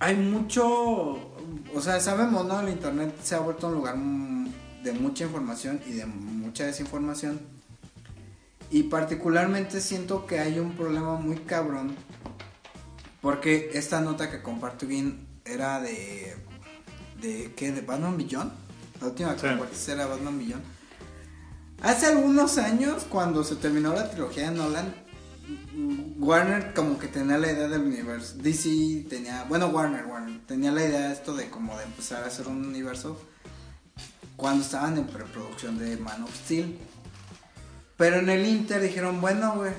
hay mucho, o sea, sabemos, ¿no? El internet se ha vuelto un lugar mm, de mucha información y de mucha desinformación. Y particularmente siento que hay un problema muy cabrón. Porque esta nota que comparto bien era de. ¿De qué? ¿De Batman Millón? La última que Sí. compartiste era Batman Millón. Hace algunos años, cuando se terminó la trilogía de Nolan, Warner como que tenía la idea del universo. DC tenía. Bueno, Warner, Warner. Tenía la idea de esto de como de empezar a hacer un universo. Cuando estaban en preproducción de Man of Steel. Pero en el Inter dijeron, bueno, güey.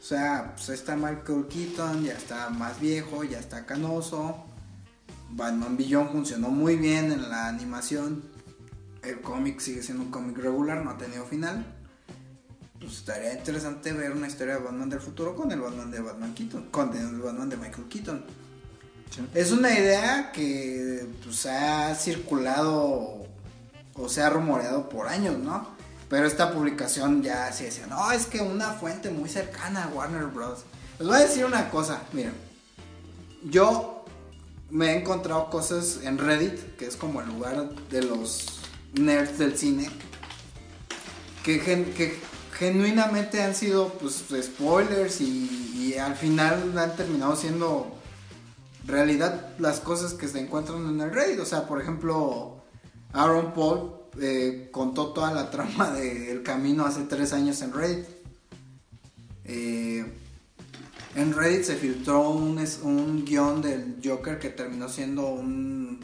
O sea, pues está Michael Keaton, ya está más viejo, ya está canoso. Batman Beyond funcionó muy bien en la animación. El cómic sigue siendo un cómic regular, no ha tenido final. Pues estaría interesante ver una historia de Batman del futuro con el Batman de Batman Keaton, con el Batman de Michael Keaton. Es una idea que pues, ha circulado o se ha rumoreado por años, ¿no? Pero esta publicación ya se decía, no, es que una fuente muy cercana a Warner Bros. Les voy a decir una cosa, miren. Yo me he encontrado cosas en Reddit, que es como el lugar de los nerds del cine, que, genuinamente han sido pues spoilers y, al final han terminado siendo realidad las cosas que se encuentran en el Reddit. O sea, por ejemplo, Aaron Paul eh, contó toda la trama del camino hace tres años en Reddit. Eh, en Reddit se filtró un, un guion del Joker que terminó siendo un...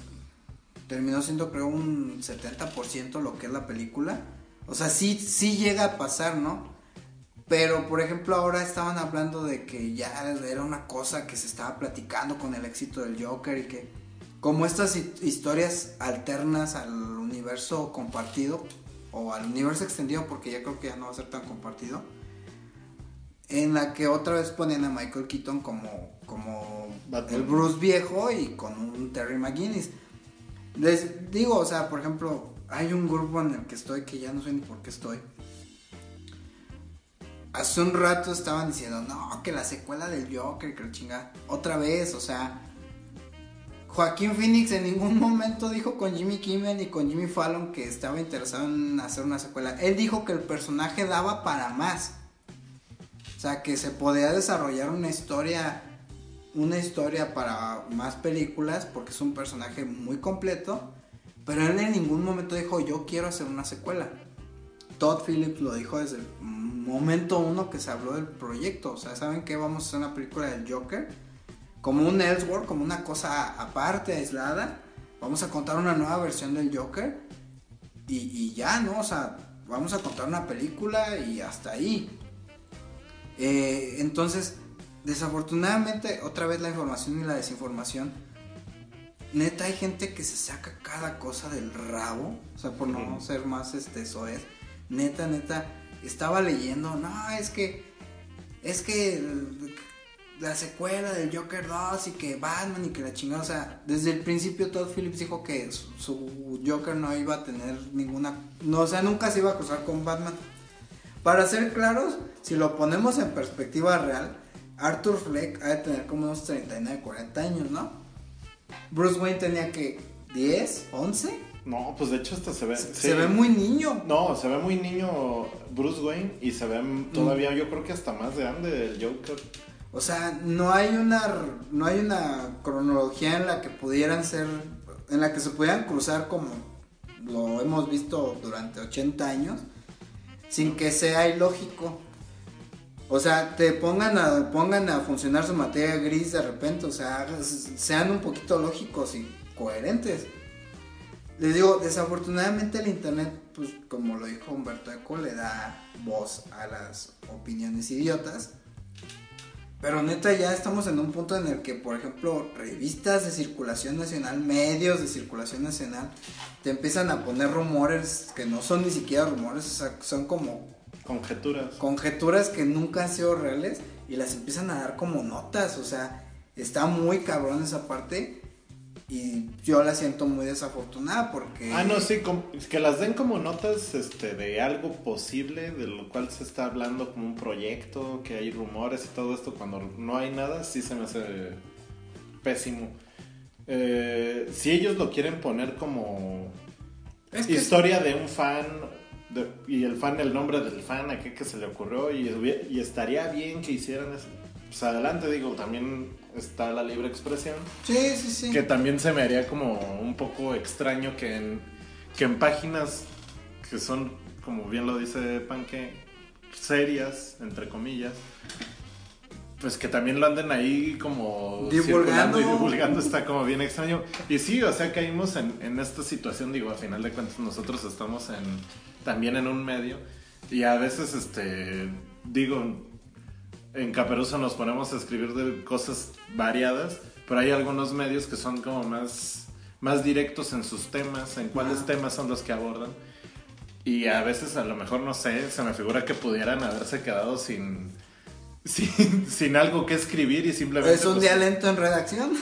Terminó siendo creo un 70% lo que es la película. O sea, sí, sí llega a pasar, ¿no? Pero, por ejemplo, ahora estaban hablando de que ya era una cosa que se estaba platicando con el éxito del Joker y que como estas hi- historias alternas al universo compartido o al universo extendido, porque ya creo que ya no va a ser tan compartido, en la que otra vez ponen a Michael Keaton como, como Batman. el Bruce viejo y con un Terry McGuinness. Les digo, o sea, por ejemplo, hay un grupo en el que estoy que ya no sé ni por qué estoy. Hace un rato estaban diciendo, no, que la secuela del Joker, que la chinga. Otra vez, o sea. Joaquín Phoenix en ningún momento dijo con Jimmy Kimmel ni con Jimmy Fallon que estaba interesado en hacer una secuela. Él dijo que el personaje daba para más. O sea, que se podía desarrollar una historia. Una historia para más películas. Porque es un personaje muy completo. Pero él en ningún momento dijo, yo quiero hacer una secuela. Todd Phillips lo dijo desde el momento uno que se habló del proyecto. O sea, ¿saben qué? Vamos a hacer una película del Joker. Como un Elseworld, como una cosa aparte, aislada. Vamos a contar una nueva versión del Joker. Y, y ya, ¿no? O sea, vamos a contar una película y hasta ahí. Eh, entonces, desafortunadamente, otra vez la información y la desinformación. Neta, hay gente que se saca cada cosa del rabo. O sea, por no ser más este, soez. Neta, neta. Estaba leyendo, no, es que. Es que. La secuela del Joker 2 y que Batman y que la chingada. O sea, desde el principio Todd Phillips dijo que su, su Joker no iba a tener ninguna. No, o sea, nunca se iba a cruzar con Batman. Para ser claros, si lo ponemos en perspectiva real, Arthur Fleck ha de tener como unos 39, 40 años, ¿no? Bruce Wayne tenía que 10, 11. No, pues de hecho hasta se ve. Se, sí. se ve muy niño. No, se ve muy niño Bruce Wayne y se ve todavía, yo creo que hasta más grande el Joker. O sea, no hay una no hay una cronología en la que pudieran ser en la que se pudieran cruzar como lo hemos visto durante 80 años sin que sea ilógico. O sea, te pongan a pongan a funcionar su materia gris de repente, o sea, sean un poquito lógicos y coherentes. Les digo, desafortunadamente el internet, pues como lo dijo Humberto Eco, le da voz a las opiniones idiotas. Pero neta, ya estamos en un punto en el que, por ejemplo, revistas de circulación nacional, medios de circulación nacional, te empiezan a poner rumores que no son ni siquiera rumores, o sea, son como Conjeturas. conjeturas que nunca han sido reales y las empiezan a dar como notas, o sea, está muy cabrón esa parte y yo la siento muy desafortunada porque... Ah, no, sí, que las den como notas este, de algo posible, de lo cual se está hablando como un proyecto, que hay rumores y todo esto, cuando no hay nada, sí se me hace pésimo. eh, si ellos lo quieren poner como Es que historia de un fan de- y el fan, el nombre del fan, a qué que se le ocurrió y, y estaría bien que hicieran eso. Pues adelante, digo, también está la libre expresión. Sí, sí, sí. Que también se me haría como un poco extraño que en, que en páginas que son, como bien lo dice Panque, serias, entre comillas, pues que también lo anden ahí como Divulgando. y divulgando está como bien extraño. Y sí, o sea, caímos en, en esta situación, digo, a final de cuentas nosotros estamos en, también en un medio y a veces, este, digo, en Caperuso nos ponemos a escribir de cosas variadas, pero hay algunos medios que son como más, más directos en sus temas, en cuáles Ajá. temas son los que abordan. Y a veces, a lo mejor, no sé, se me figura que pudieran haberse quedado sin, sin, sin algo que escribir y simplemente... Es un pues, día lento en redacción.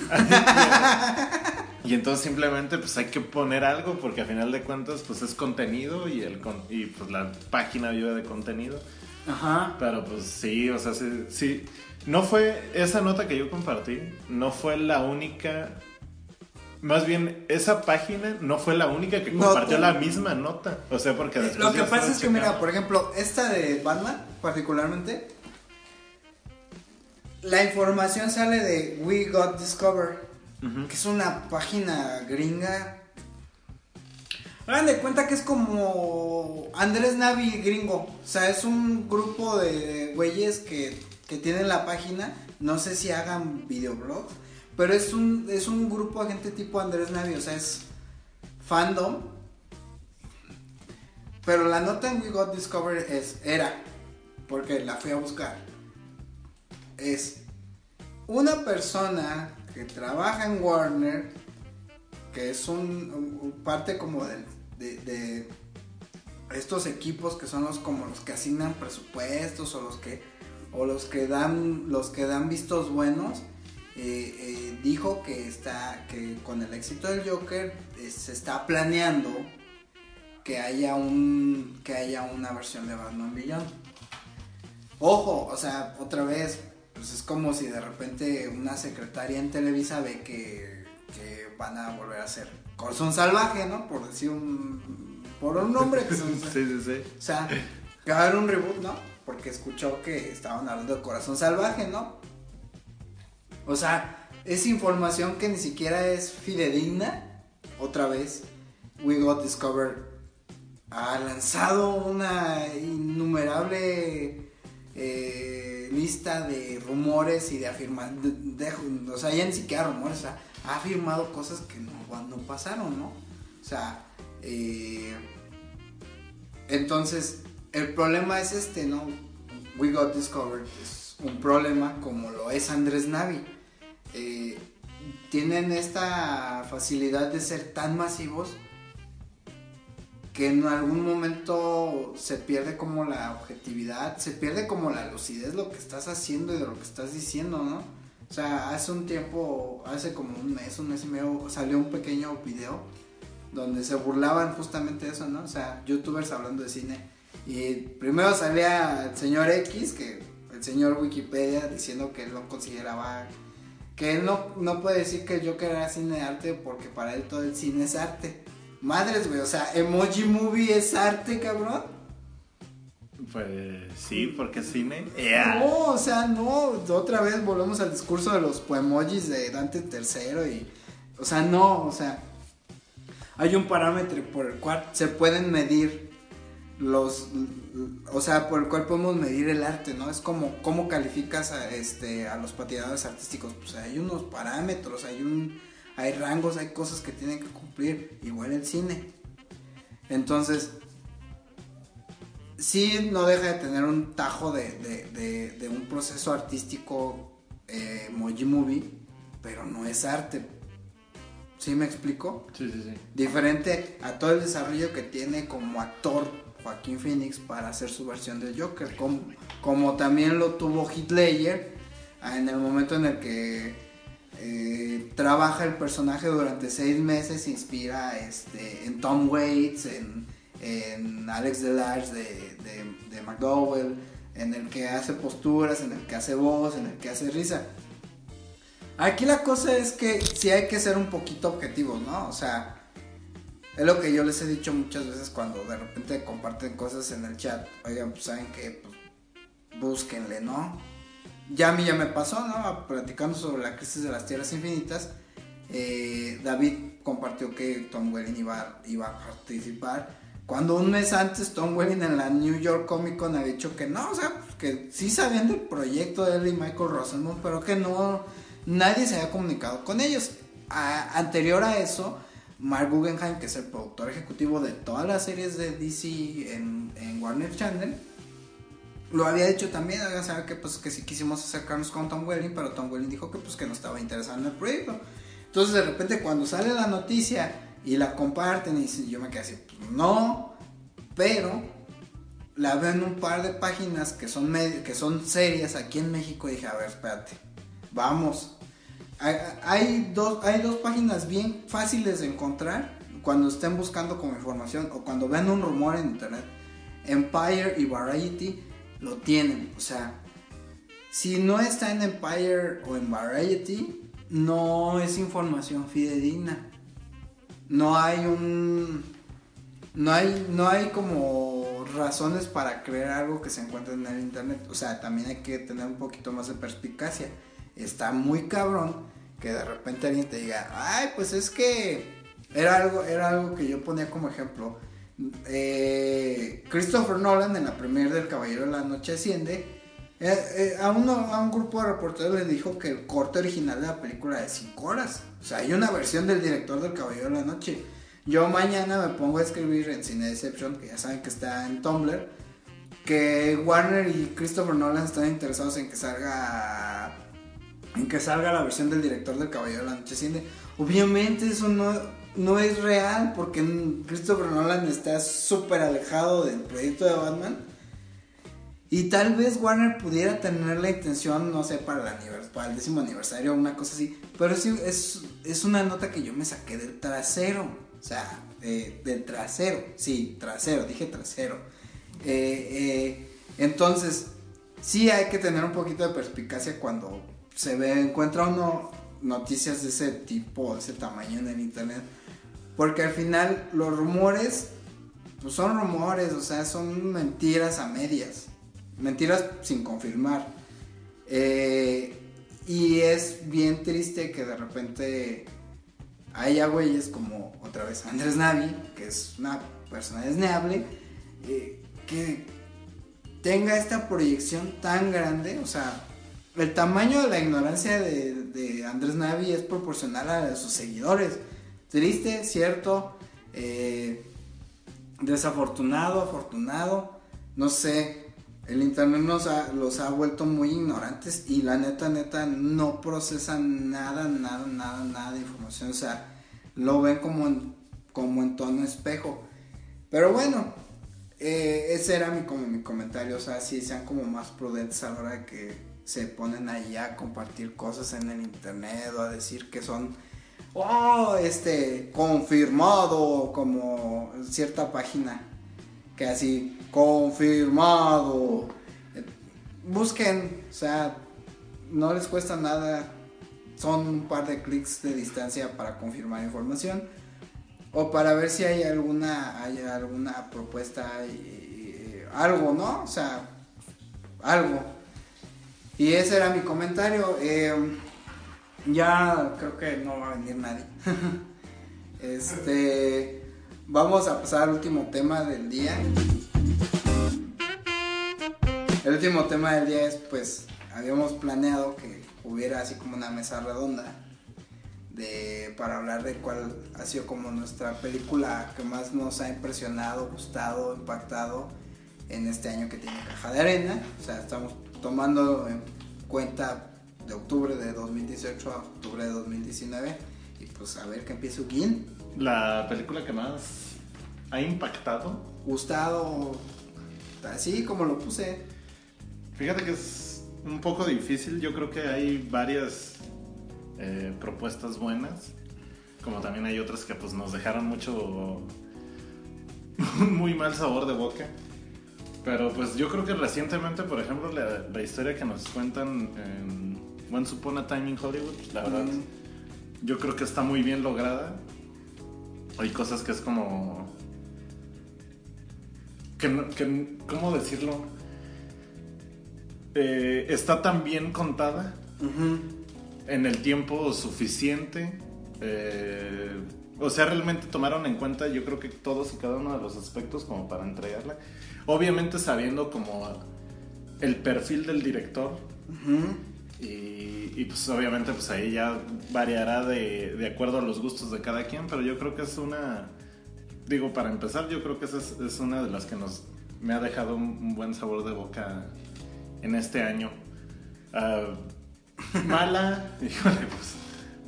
Y entonces simplemente pues hay que poner algo porque a final de cuentas pues es contenido y, el, con- y pues la página vive de contenido. Ajá. Pero pues sí, o sea, sí, sí. No fue esa nota que yo compartí, no fue la única. Más bien, esa página no fue la única que compartió la misma nota. O sea, porque después Lo que pasa es que, mira, por ejemplo, esta de Batman, particularmente, la información sale de We Got Discover, que es una página gringa. Hagan de cuenta que es como Andrés Navi gringo. O sea, es un grupo de güeyes que, que tienen la página. No sé si hagan videoblogs. Pero es un, es un grupo de gente tipo Andrés Navi. O sea, es fandom. Pero la nota en We Got Discover es, era, porque la fui a buscar, es una persona que trabaja en Warner, que es un, parte como de, de estos equipos que son los como los que asignan presupuestos o los que o los que dan los que dan vistos buenos eh, eh, dijo que está que con el éxito del Joker eh, se está planeando que haya un que haya una versión de Batman Beyond. Ojo, o sea, otra vez, pues es como si de repente una secretaria en Televisa ve que, que van a volver a hacer Corazón Salvaje, ¿no? Por decir un por un nombre que Sí, sí, sí. o sea, que va a haber un reboot, ¿no? Porque escuchó que estaban hablando de Corazón Salvaje, ¿no? O sea, es información que ni siquiera es fidedigna. Otra vez, We Got Discovered ha lanzado una innumerable eh, lista de rumores y de afirmaciones. o sea, ya ni siquiera rumores, o sea, ha afirmado cosas que no, no pasaron, ¿no? O sea, eh, entonces, el problema es este, ¿no? We Got Discovered es un problema como lo es Andrés Navi. Eh, tienen esta facilidad de ser tan masivos que en algún momento se pierde como la objetividad, se pierde como la lucidez lo que estás haciendo y de lo que estás diciendo, ¿no? O sea, hace un tiempo, hace como un mes, un mes y medio, salió un pequeño video donde se burlaban justamente eso, ¿no? O sea, youtubers hablando de cine. Y primero salía el señor X, que el señor Wikipedia, diciendo que él no consideraba, que él no, no puede decir que Joker era cine de arte porque para él todo el cine es arte. Madres, güey, o sea, Emoji Movie es arte, cabrón. Pues sí, porque es cine. No, o sea, no, otra vez volvemos al discurso de los poemojis de Dante III y, o sea, no, o sea, hay un parámetro por el cual se pueden medir los, o sea, por el cual podemos medir el arte, ¿no? Es como cómo calificas a, este, a los patinadores artísticos, pues hay unos parámetros, hay un, hay rangos, hay cosas que tienen que cumplir, igual el cine. Entonces, sí no deja de tener un tajo de, de- de- de un proceso artístico eh, Moji Movie, pero no es arte. ¿Sí me explico? Sí, sí, sí. Diferente a todo el desarrollo que tiene como actor Joaquín Phoenix para hacer su versión de Joker, como, como también lo tuvo Ledger ah, en el momento en el que eh, trabaja el personaje durante seis meses, se inspira este, en Tom Waits, en, en Alex Delarge de, de, de McDowell, en el que hace posturas, en el que hace voz, en el que hace risa. Aquí la cosa es que sí hay que ser un poquito objetivos, ¿no? O sea, es lo que yo les he dicho muchas veces cuando de repente comparten cosas en el chat. Oigan, pues saben que pues, búsquenle, ¿no? Ya a mí ya me pasó, ¿no? Platicando sobre la crisis de las tierras infinitas. eh, David compartió que Tom Welling iba, iba a participar. Cuando un mes antes Tom Welling en la New York Comic Con había dicho que no, o sea, que sí sabían del proyecto de él y Michael Rosenbaum, pero que no, nadie se había comunicado con ellos. Anterior a eso, Mark Guggenheim, que es el productor ejecutivo de todas las series de DC en Warner Channel, lo había dicho también, hagan saber que pues que sí quisimos acercarnos con Tom Welling, pero Tom Welling dijo que pues que no estaba interesado en el proyecto. Entonces de repente cuando sale la noticia y la comparten y yo me quedé así, pues no, pero la veo en un par de páginas que son que son serias aquí en México dije, a ver, espérate, vamos. Hay, hay dos, hay dos páginas bien fáciles de encontrar cuando estén buscando como información o cuando vean un rumor en internet. Empire y Variety lo tienen. O sea, si no está en Empire o en Variety, no es información fidedigna. No hay un. No hay, no hay como razones para creer algo que se encuentra en el internet. O sea, también hay que tener un poquito más de perspicacia. Está muy cabrón que de repente alguien te diga, ay, pues es que era algo, era algo que yo ponía como ejemplo. Eh, Christopher Nolan en la premier del Caballero de la Noche Asciende. eh, eh, a, a un grupo de reporteros le dijo que el corte original de la película es de 5 horas. O sea, hay una versión del director del Caballero de la Noche. Yo mañana me pongo a escribir en Cine Deception, que ya saben que está en Tumblr, que Warner y Christopher Nolan están interesados en que salga en que salga la versión del director del Caballero de la Noche Asciende. Obviamente eso no, no es real porque Christopher Nolan está súper alejado del proyecto de Batman. Y tal vez Warner pudiera tener la intención, no sé, para el, para el décimo aniversario o una cosa así. Pero sí, es, es una nota que yo me saqué del trasero. O sea, del trasero. Sí, trasero, dije trasero. Eh, eh, entonces, sí hay que tener un poquito de perspicacia cuando se ve, encuentra uno noticias de ese tipo, de ese tamaño en el internet. Porque al final los rumores, pues son rumores, o sea, son mentiras a medias. Mentiras sin confirmar. Eh, y es bien triste que de repente haya güeyes como otra vez Andrés Navi, que es una persona desneable, eh, que tenga esta proyección tan grande, o sea, el tamaño de la ignorancia de, de Andrés Navi es proporcional a sus seguidores. Triste, cierto, eh, desafortunado, afortunado, no sé, el internet nos ha- los ha vuelto muy ignorantes y la neta, neta, no procesan nada, nada, nada, nada de información, o sea, lo ven como en, como en tono espejo. Pero bueno, eh, ese era mi, como mi comentario, o sea, si sean como más prudentes a la hora de que se ponen ahí a compartir cosas en el internet o a decir que son, oh, este, confirmado, como cierta página que así, confirmado. Busquen, o sea, no les cuesta nada, son un par de clics de distancia para confirmar información o para ver si hay alguna hay alguna propuesta y- algo no o sea algo. Y ese era mi comentario. Eh, ya creo que no va a venir nadie este vamos a pasar al último tema del día el último tema del día es pues habíamos planeado que hubiera así como una mesa redonda de, para hablar de cuál ha sido como nuestra película que más nos ha impresionado, gustado, impactado en este año que tiene Caja de Arena. O sea, estamos tomando en cuenta de octubre de 2018 a octubre de 2019 y pues a ver que empiece Uguín. La película que más ha impactado, Gustado, así como lo puse. fíjate que es un poco difícil. Yo creo que hay varias eh, propuestas buenas, como también hay otras que pues nos dejaron mucho, muy mal sabor de boca. Pero pues yo creo que recientemente, por ejemplo, la, la historia que nos cuentan en Once Upon a Time in Hollywood, la verdad. Mm. Yo creo que está muy bien lograda. Hay cosas que es como... Que, que- ¿Cómo decirlo? Eh, está tan bien contada en el tiempo suficiente. eh, o sea, realmente tomaron en cuenta yo creo que todos y cada uno de los aspectos como para entregarla. Obviamente sabiendo como el perfil del director. Ujú. Y, pues obviamente pues ahí ya variará de, de acuerdo a los gustos de cada quien, pero yo creo que es una, digo, para empezar, yo creo que esa es, una de las que nos me ha dejado un, un buen sabor de boca en este año. Ah, mala, híjole, pues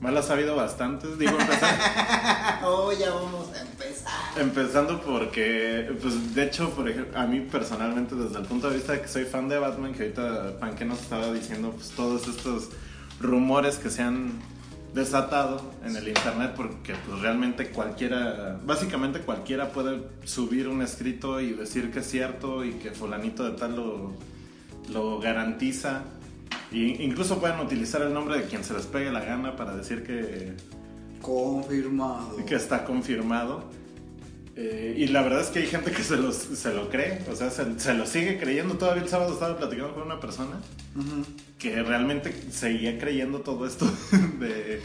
malas ha habido bastantes, digo, empezar, Oh, ya vamos a empezar. Empezando porque, pues de hecho, por ejemplo, a mí personalmente, desde el punto de vista de que soy fan de Batman, que ahorita Panque nos estaba diciendo, pues todos estos rumores que se han desatado en el internet, porque pues realmente cualquiera, básicamente cualquiera puede subir un escrito y decir que es cierto y que fulanito de tal lo, lo garantiza. Y incluso pueden utilizar el nombre de quien se les pegue la gana para decir que, Confirmado. que está confirmado. Eh, y la verdad es que hay gente que se, los, se lo cree, o sea, se, se lo sigue creyendo. Todavía el sábado estaba platicando con una persona que realmente seguía creyendo todo esto de,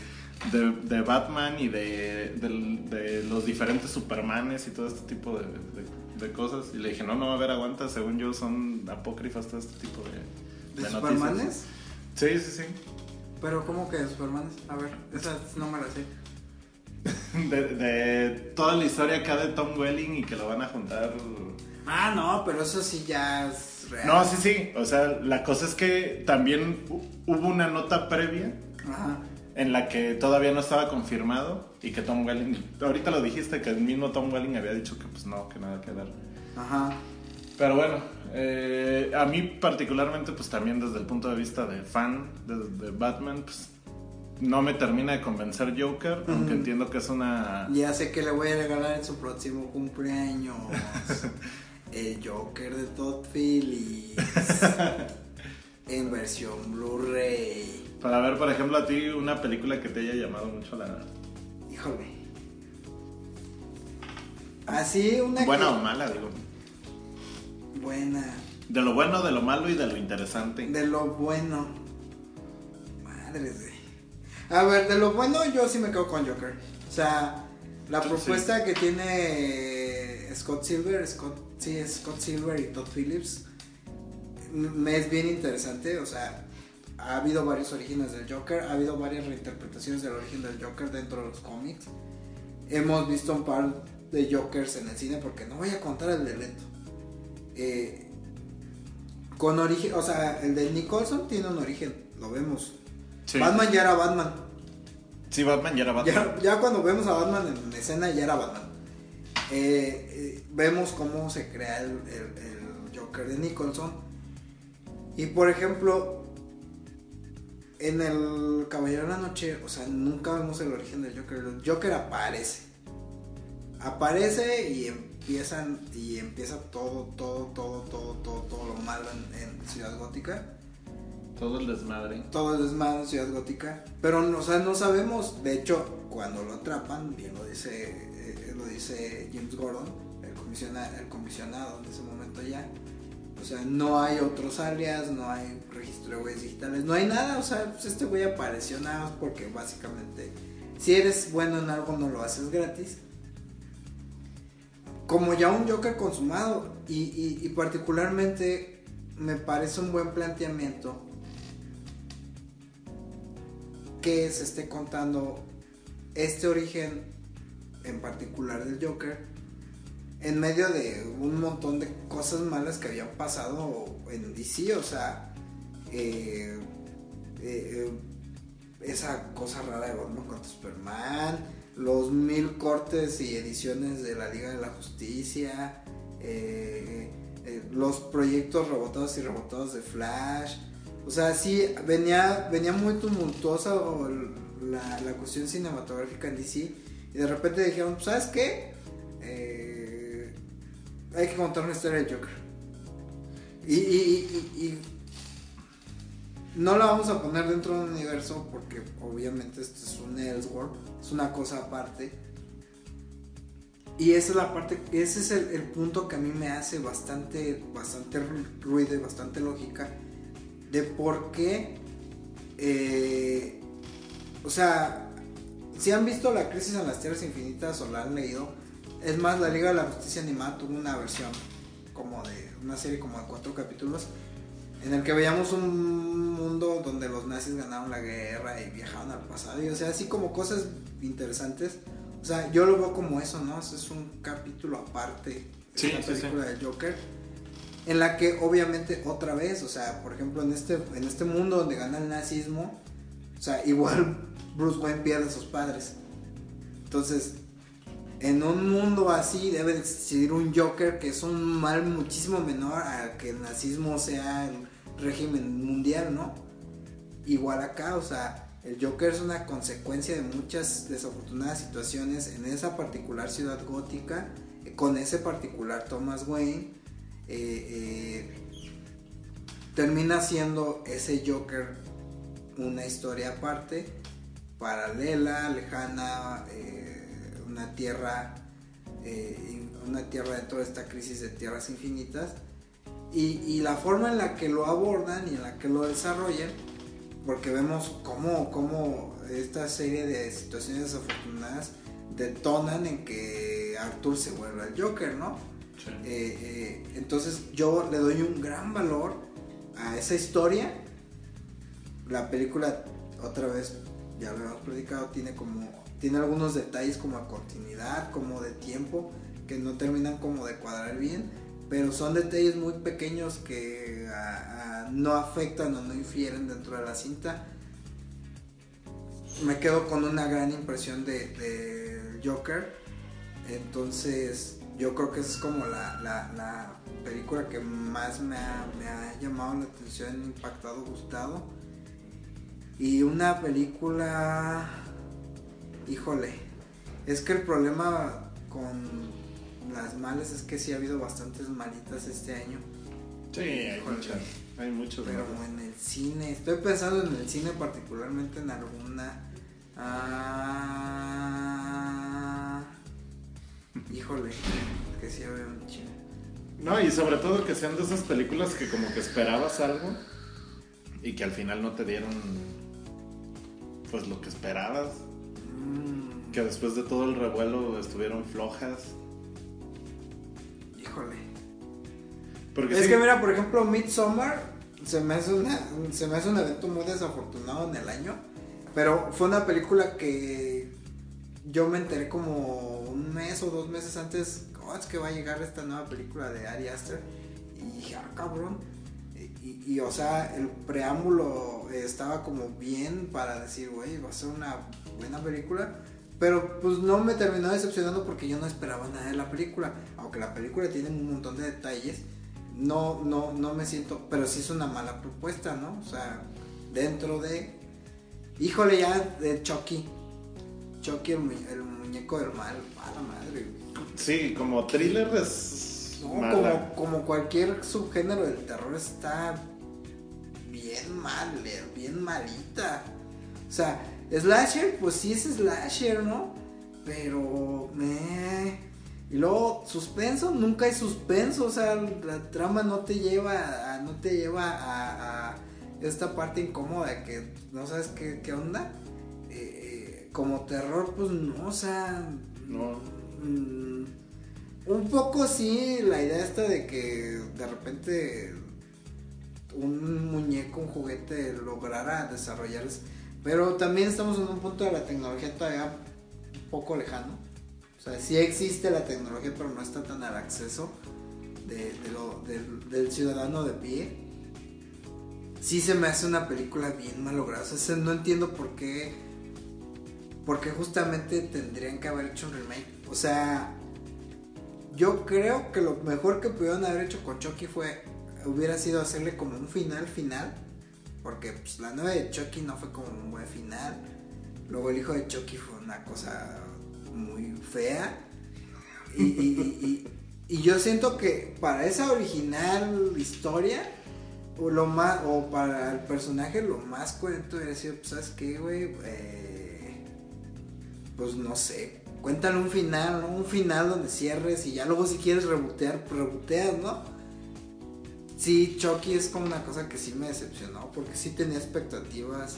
de, de Batman y de, de los diferentes Supermanes y todo este tipo de cosas. Y le dije, no, no, a ver, aguanta, según yo son apócrifas todo este tipo de, ¿De de Supermanes? Sí, sí, sí. Pero, ¿cómo que de Supermanes? A ver, esa no me la sé. De, de toda la historia acá de Tom Welling y que lo van a juntar. Ah, no, pero eso sí ya es real. No, sí, sí. O sea, la cosa es que también hu- hubo una nota previa Ajá. en la que todavía no estaba confirmado y que Tom Welling, ahorita lo dijiste, que el mismo Tom Welling había dicho que pues no, que nada que ver. Ajá. Pero bueno, eh, a mí particularmente pues también desde el punto de vista de fan de, de Batman, pues no me termina de convencer Joker, aunque entiendo que es una... Ya sé que le voy a regalar en su próximo cumpleaños. El Joker de Todd Phillips. en versión Blu-ray. Para ver, por ejemplo, a ti una película que te haya llamado mucho la... Híjole. Así una Buena o mala, digo. Buena. De lo bueno, de lo malo y de lo interesante. De lo bueno. Madres de. A ver, de lo bueno yo sí me quedo con Joker. O sea, la Sí. propuesta que tiene Scott Silver, Scott, sí, Scott Silver y Todd Phillips, me es bien interesante. O sea, ha habido varios orígenes del Joker, ha habido varias reinterpretaciones del origen del Joker dentro de los cómics. Hemos visto un par de Jokers en el cine, porque no voy a contar el de Leto. Eh, con origen, o sea, el de Nicholson tiene un origen, lo vemos. Sí. Batman ya era Batman. Sí, Batman ya era Batman. Ya, ya cuando vemos a Batman en escena ya era Batman. Eh, eh, vemos cómo se crea el, el- el Joker de Nicholson. Y por ejemplo, en el Caballero de la Noche, o sea, nunca vemos el origen del Joker. El Joker aparece. Aparece y empiezan y empieza todo, todo, todo, todo, todo, todo lo malo en- en Ciudad Gótica Todo el desmadre. todo el desmadre en Ciudad Gótica. Pero, no- o sea, no sabemos. De hecho, cuando lo atrapan, bien lo dice, eh, lo dice James Gordon, el, comisiona- el comisionado en ese momento ya. O sea, no hay otros alias, no hay registro de huellas digitales, no hay nada. O sea, pues este güey apareció nada más porque básicamente, si eres bueno en algo, no lo haces gratis. Como ya un Joker consumado, y, particularmente me parece un buen planteamiento que se esté contando este origen en particular del Joker en medio de un montón de cosas malas que habían pasado en DC, o sea, eh, eh, eh, esa cosa rara de Batman contra Superman, los mil cortes y ediciones de la Liga de la Justicia, eh, eh, los proyectos rebotados y rebotados de Flash, o sea, sí, venía, venía muy tumultuosa la, cuestión cinematográfica en DC. Y de repente dijeron, "Pues, ¿sabes qué? Eh, hay que contar una historia de Joker. Y- no la vamos a poner dentro de un universo porque obviamente esto es un Elseworld, es una cosa aparte. Y esa es la parte, ese es el, el punto que a mí me hace bastante, bastante ruido y bastante lógica de por qué, eh, o sea, si han visto la crisis en las tierras infinitas o la han leído, es más, la Liga de la Justicia Animada tuvo una versión como de una serie como de cuatro capítulos en el que veíamos un mundo donde los nazis ganaron la guerra y viajaban al pasado y o sea así como cosas interesantes. O sea yo lo veo como eso no es un capítulo aparte de la película sí, de Joker en la que obviamente otra vez o sea por ejemplo en este en este mundo donde gana el nazismo o sea igual Bruce Wayne pierde a sus padres. Entonces en un mundo así debe de existir un Joker que es un mal muchísimo menor a que el nazismo sea el régimen mundial, ¿no? Igual acá, o sea, el Joker es una consecuencia de muchas desafortunadas situaciones en esa particular ciudad gótica, con ese particular Thomas Wayne, eh, eh, termina siendo ese Joker una historia aparte, paralela, lejana, eh, una tierra, una tierra dentro de esta crisis de tierras infinitas y, y, la forma en la que lo abordan y en la que lo desarrollan, porque vemos cómo, cómo esta serie de situaciones desafortunadas detonan en que Arthur se vuelva el Joker, ¿no? Sí. Eh, eh, entonces yo le doy un gran valor a esa historia. La película, otra vez, ya lo hemos predicado, tiene como tiene algunos detalles como a continuidad, como de tiempo, que no terminan como de cuadrar bien pero son detalles muy pequeños que no afectan o no infieren dentro de la cinta. Me quedo con una gran impresión de, Joker. Entonces, yo creo que esa es como la, la, la película que más me ha, llamado la atención, impactado, gustado. Y una película, híjole, es que el problema con las malas es que sí ha habido bastantes malitas este año. Sí, hay muchas. Hay muchos. Pero malas. en el cine, estoy pensando en el cine particularmente en alguna. Ah, híjole, que sí había un chingo. No, y sobre todo que sean de esas películas que como que esperabas algo y que al final no te dieron pues lo que esperabas. Mm. Que después de todo el revuelo estuvieron flojas. Híjole. Porque es sí, que mira, por ejemplo, Midsommar se me, hace una, se me hace un evento muy desafortunado en el año. Pero fue una película que yo me enteré como un mes o dos meses antes. Oh, es que va a llegar esta nueva película de Ari Aster. Y dije, ah, cabrón. Y, o sea, el preámbulo estaba como bien para decir, güey, va a ser una buena película. Pero pues no me terminó decepcionando porque yo no esperaba nada de la película. Aunque la película tiene un montón de detalles. No, no, no me siento. Pero sí es una mala propuesta, ¿no? O sea, dentro de. Híjole, ya de Chucky. Chucky, el, mu el muñeco del mal. A la madre. Sí, como thriller es. No, mala. como, como cualquier subgénero del terror está bien mal, bien malita. O sea, Slasher, pues sí es slasher, ¿no? Pero me... Y luego suspenso, nunca hay suspenso, o sea, la trama no te lleva a, no te lleva a, a esta parte incómoda que no sabes qué, qué onda. Eh, como terror, pues no, o sea, No. mm, un poco sí la idea esta de que de repente un muñeco, un juguete lograra desarrollar pero también estamos en un punto de la tecnología todavía un poco lejano. O sea, sí existe la tecnología, pero no está tan al acceso del, del ciudadano de pie. Sí se me hace una película bien malograda. O sea, no entiendo por qué. Porque justamente tendrían que haber hecho un remake. O sea, yo creo que lo mejor que pudieron haber hecho con Chucky fue. Hubiera sido hacerle como un final final porque pues, la nueva de Chucky no fue como un buen final. Luego el hijo de Chucky fue una cosa muy fea. Y, yo siento que para esa original historia o lo más, o para el personaje lo más coherente hubiera sido, pues, ¿sabes qué, güey? Eh, pues no sé, cuéntale un final, ¿no? Un final donde cierres y ya luego si quieres rebotear, pues reboteas, ¿no? Sí, Chucky es como una cosa que sí me decepcionó, porque sí tenía expectativas,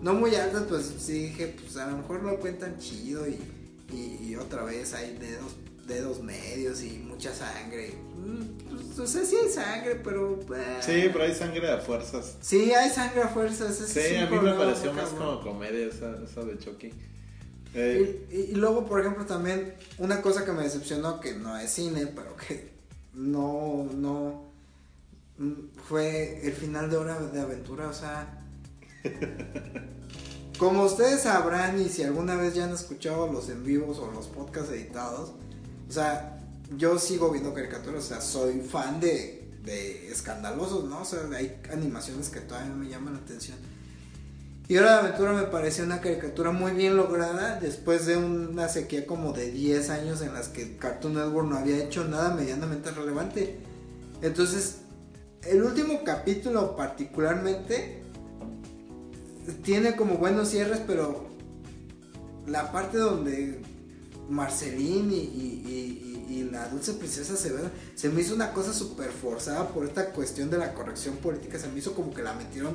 no muy altas, pues sí dije, pues a lo mejor lo cuentan chido y, y, y otra vez hay dedos, dedos medios y mucha sangre. Mm, Pues, o sea, sí hay sangre, pero... eh, Sí, pero hay sangre a fuerzas. Sí, hay sangre a fuerzas. ese Sí, a mí me pareció más como comedia esa, esa de Chucky. Eh, Y, y- luego, por ejemplo, también una cosa que me decepcionó, que no es cine, pero que no, no, mm, fue el final de Hora de Aventura, o sea... Como ustedes sabrán y si alguna vez ya han escuchado los en vivos o los podcasts editados, o sea, yo sigo viendo caricaturas, o sea, soy fan de, de escandalosos, ¿no? O sea, hay animaciones que todavía me llaman la atención. Y Hora de Aventura me pareció una caricatura muy bien lograda después de una sequía como de 10 años en las que Cartoon Network no había hecho nada medianamente relevante. Entonces, el último capítulo particularmente tiene como buenos cierres, pero la parte donde Marceline y, y- la dulce princesa se ven, se me hizo una cosa súper forzada por esta cuestión de la corrección política, se me hizo como que la metieron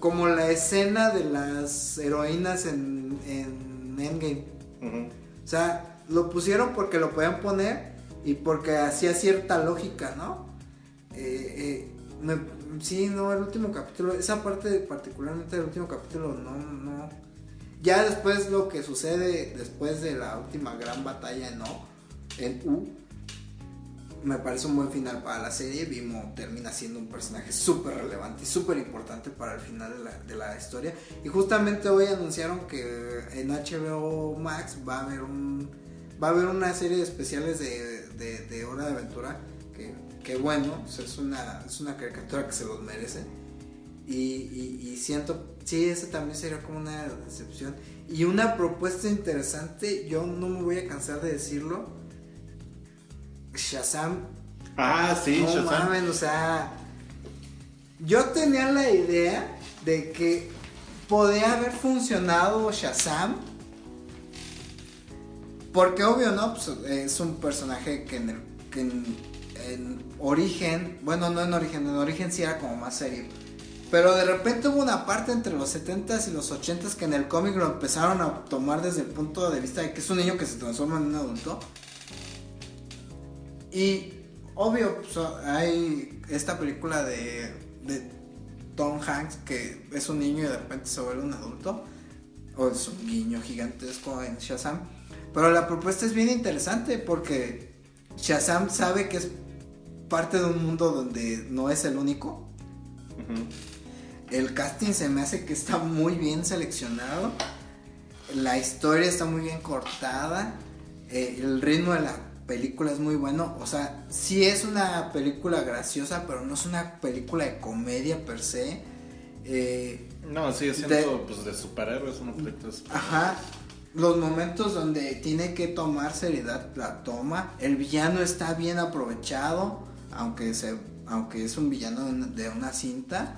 como la escena de las heroínas en, en Endgame. O sea, lo pusieron porque lo podían poner y porque hacía cierta lógica, ¿no? Eh, eh, me- sí, no, el último capítulo, esa parte particularmente del último capítulo, no, no. Ya después lo que sucede después de la última gran batalla en O, en U, me parece un buen final para la serie. Vimo termina siendo un personaje súper relevante y súper importante para el final de la, de la historia. Y justamente hoy anunciaron que en HBO Max va a haber un va a haber una serie de especiales de, de, Hora de Aventura. Que, que bueno, es, una, es una caricatura que se los merece. Y, y- y siento, sí, ese también sería como una decepción. Y una propuesta interesante, yo no me voy a cansar de decirlo. Shazam Ah, sí, no Shazam. mames, o sea, yo tenía la idea de que podía haber funcionado Shazam. Porque obvio, ¿no? Pues, es un personaje que en, el, que en, en origen, bueno, no en origen, en origen sí era como más serio. Pero de repente hubo una parte entre los 70s y los 80s que en el cómic lo empezaron a tomar desde el punto de vista de que es un niño que se transforma en un adulto. Y obvio, hay esta película de, de Tom Hanks que es un niño y de repente se vuelve un adulto. O es un niño gigantesco en Shazam. Pero la propuesta es bien interesante porque Shazam sabe que es parte de un mundo donde no es el único. El casting se me hace que está muy bien seleccionado. La historia está muy bien cortada. eh, el ritmo de la película es muy bueno. O sea, sí es una película graciosa, pero no es una película de comedia per se. Eh, No, sigue siendo pues de superhéroes, una película de. Ajá. Los momentos donde tiene que tomar seriedad la toma. El villano está bien aprovechado, aunque se, aunque es un villano de una- de una cinta.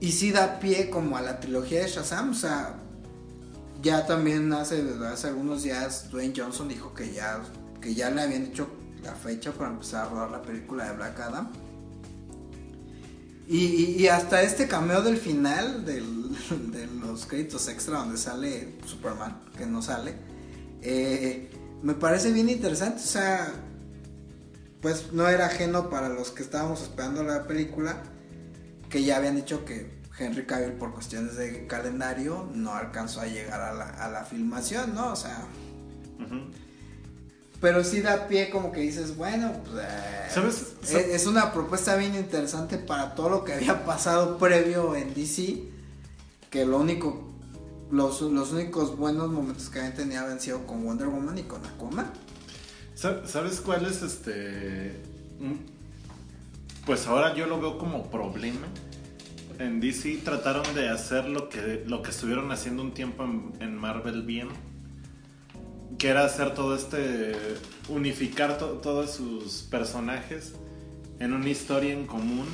Y sí da pie como a la trilogía de Shazam. O sea, ya también hace, hace algunos días Dwayne Johnson dijo que ya, que ya le habían hecho la fecha para empezar a rodar la película de Black Adam. Y, hasta este cameo del final de los créditos extra donde sale Superman, que no sale, eh, me parece bien interesante. O sea, pues no era ajeno para los que estábamos esperando la película, que ya habían dicho que Henry Cavill por cuestiones de calendario no alcanzó a llegar a la, filmación, ¿no? O sea. Pero sí da pie como que dices, bueno, pues, eh, ¿Sabes? es, es una propuesta bien interesante para todo lo que había pasado previo en DC, que lo único, los, los únicos buenos momentos que habían tenido habían sido con Wonder Woman y con Aquaman. Sa- ¿Sabes cuál es este? Pues ahora yo lo veo como problema. En DC trataron de hacer lo que, lo que estuvieron haciendo un tiempo en, en Marvel bien. Que era hacer todo este. unificar to- todos sus personajes en una historia en común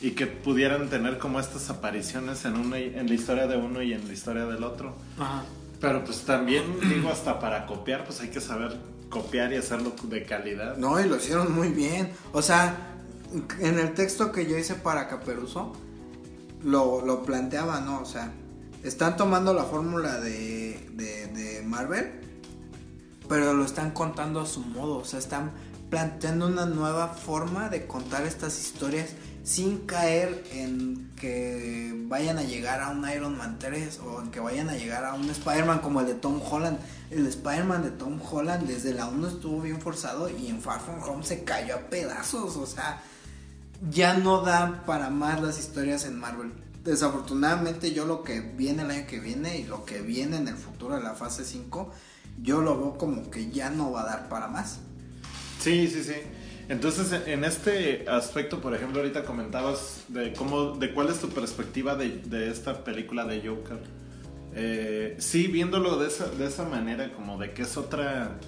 y que pudieran tener como estas apariciones en, una, en la historia de uno y en la historia del otro. Ajá. Pero pues también digo, hasta para copiar, pues hay que saber copiar y hacerlo de calidad. No, y lo hicieron muy bien. O sea, en el texto que yo hice para Caperuso, lo, lo planteaba, ¿no? O sea, están tomando la fórmula de, de, de Marvel, pero lo están contando a su modo. O sea, están planteando una nueva forma de contar estas historias sin caer en que vayan a llegar a un Iron Man 3 o en que vayan a llegar a un Spider-Man como el de Tom Holland. El Spider-Man de Tom Holland desde la 1 estuvo bien forzado y en Far From Home se cayó a pedazos. O sea, ya no dan para más las historias en Marvel. Desafortunadamente yo lo que viene el año que viene y lo que viene en el futuro de la fase 5, yo lo veo como que ya no va a dar para más. Sí, sí, sí. Entonces, en este aspecto, por ejemplo, ahorita comentabas de cómo, de cuál es tu perspectiva de, de esta película de Joker. Eh, sí, viéndolo de esa, de esa manera, como de que es otra,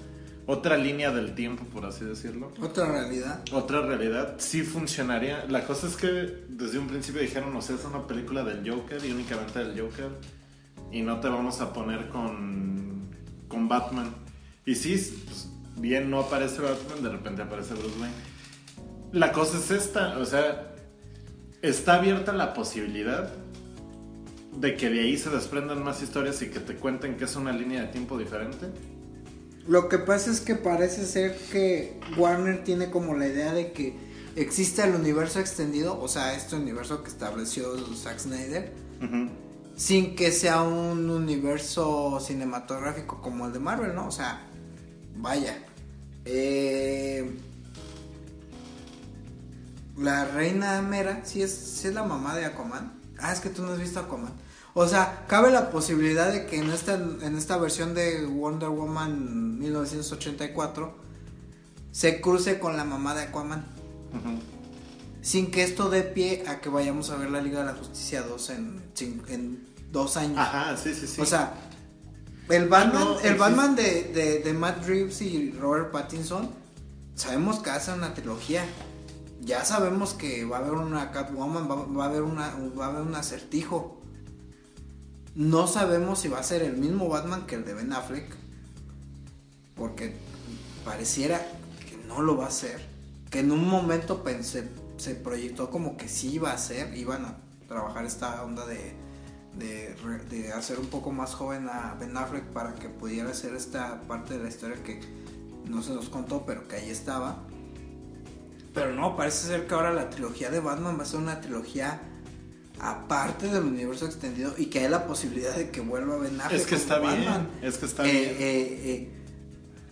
otra línea del tiempo, por así decirlo. Otra realidad. Otra realidad, sí funcionaría. La cosa es que desde un principio dijeron, o sea, es una película del Joker y únicamente del Joker. Y no te vamos a poner con, con Batman. Y sí, pues, bien no aparece Batman, de repente aparece Bruce Wayne. La cosa es esta, o sea, está abierta la posibilidad de que de ahí se desprendan más historias y que te cuenten que es una línea de tiempo diferente. Lo que pasa es que parece ser que Warner tiene como la idea de que existe el universo extendido, o sea, este universo que estableció Zack Snyder, Ujú. Sin que sea un universo cinematográfico como el de Marvel, ¿no? O sea, vaya. Eh, la reina Mera, sí es, sí es la mamá de Aquaman. Ah, es que tú no has visto Aquaman. O sea, cabe la posibilidad de que en esta, en esta versión de Wonder Woman 1984 se cruce con la mamá de Aquaman. Ujú. Sin que esto dé pie a que vayamos a ver la Liga de la Justicia 2 en, en dos años. Ajá, sí, sí, sí. O sea, el Batman, no, el. Batman de, de, de Matt Reeves y Robert Pattinson, sabemos que hace una trilogía. Ya sabemos que va a haber una Catwoman, va, va a haber una, va a haber un acertijo. No sabemos si va a ser el mismo Batman que el de Ben Affleck. Porque pareciera que no lo va a ser. Que en un momento pensé, se proyectó como que sí iba a ser. Iban a trabajar esta onda de, de, hacer un poco más joven a Ben Affleck para que pudiera hacer esta parte de la historia que no se nos contó, pero que ahí estaba. Pero no, parece ser que ahora la trilogía de Batman va a ser una trilogía aparte del universo extendido y que hay la posibilidad de que vuelva Ben Affleck. Es que está como bien, Batman. es que está Eh, bien. eh, eh,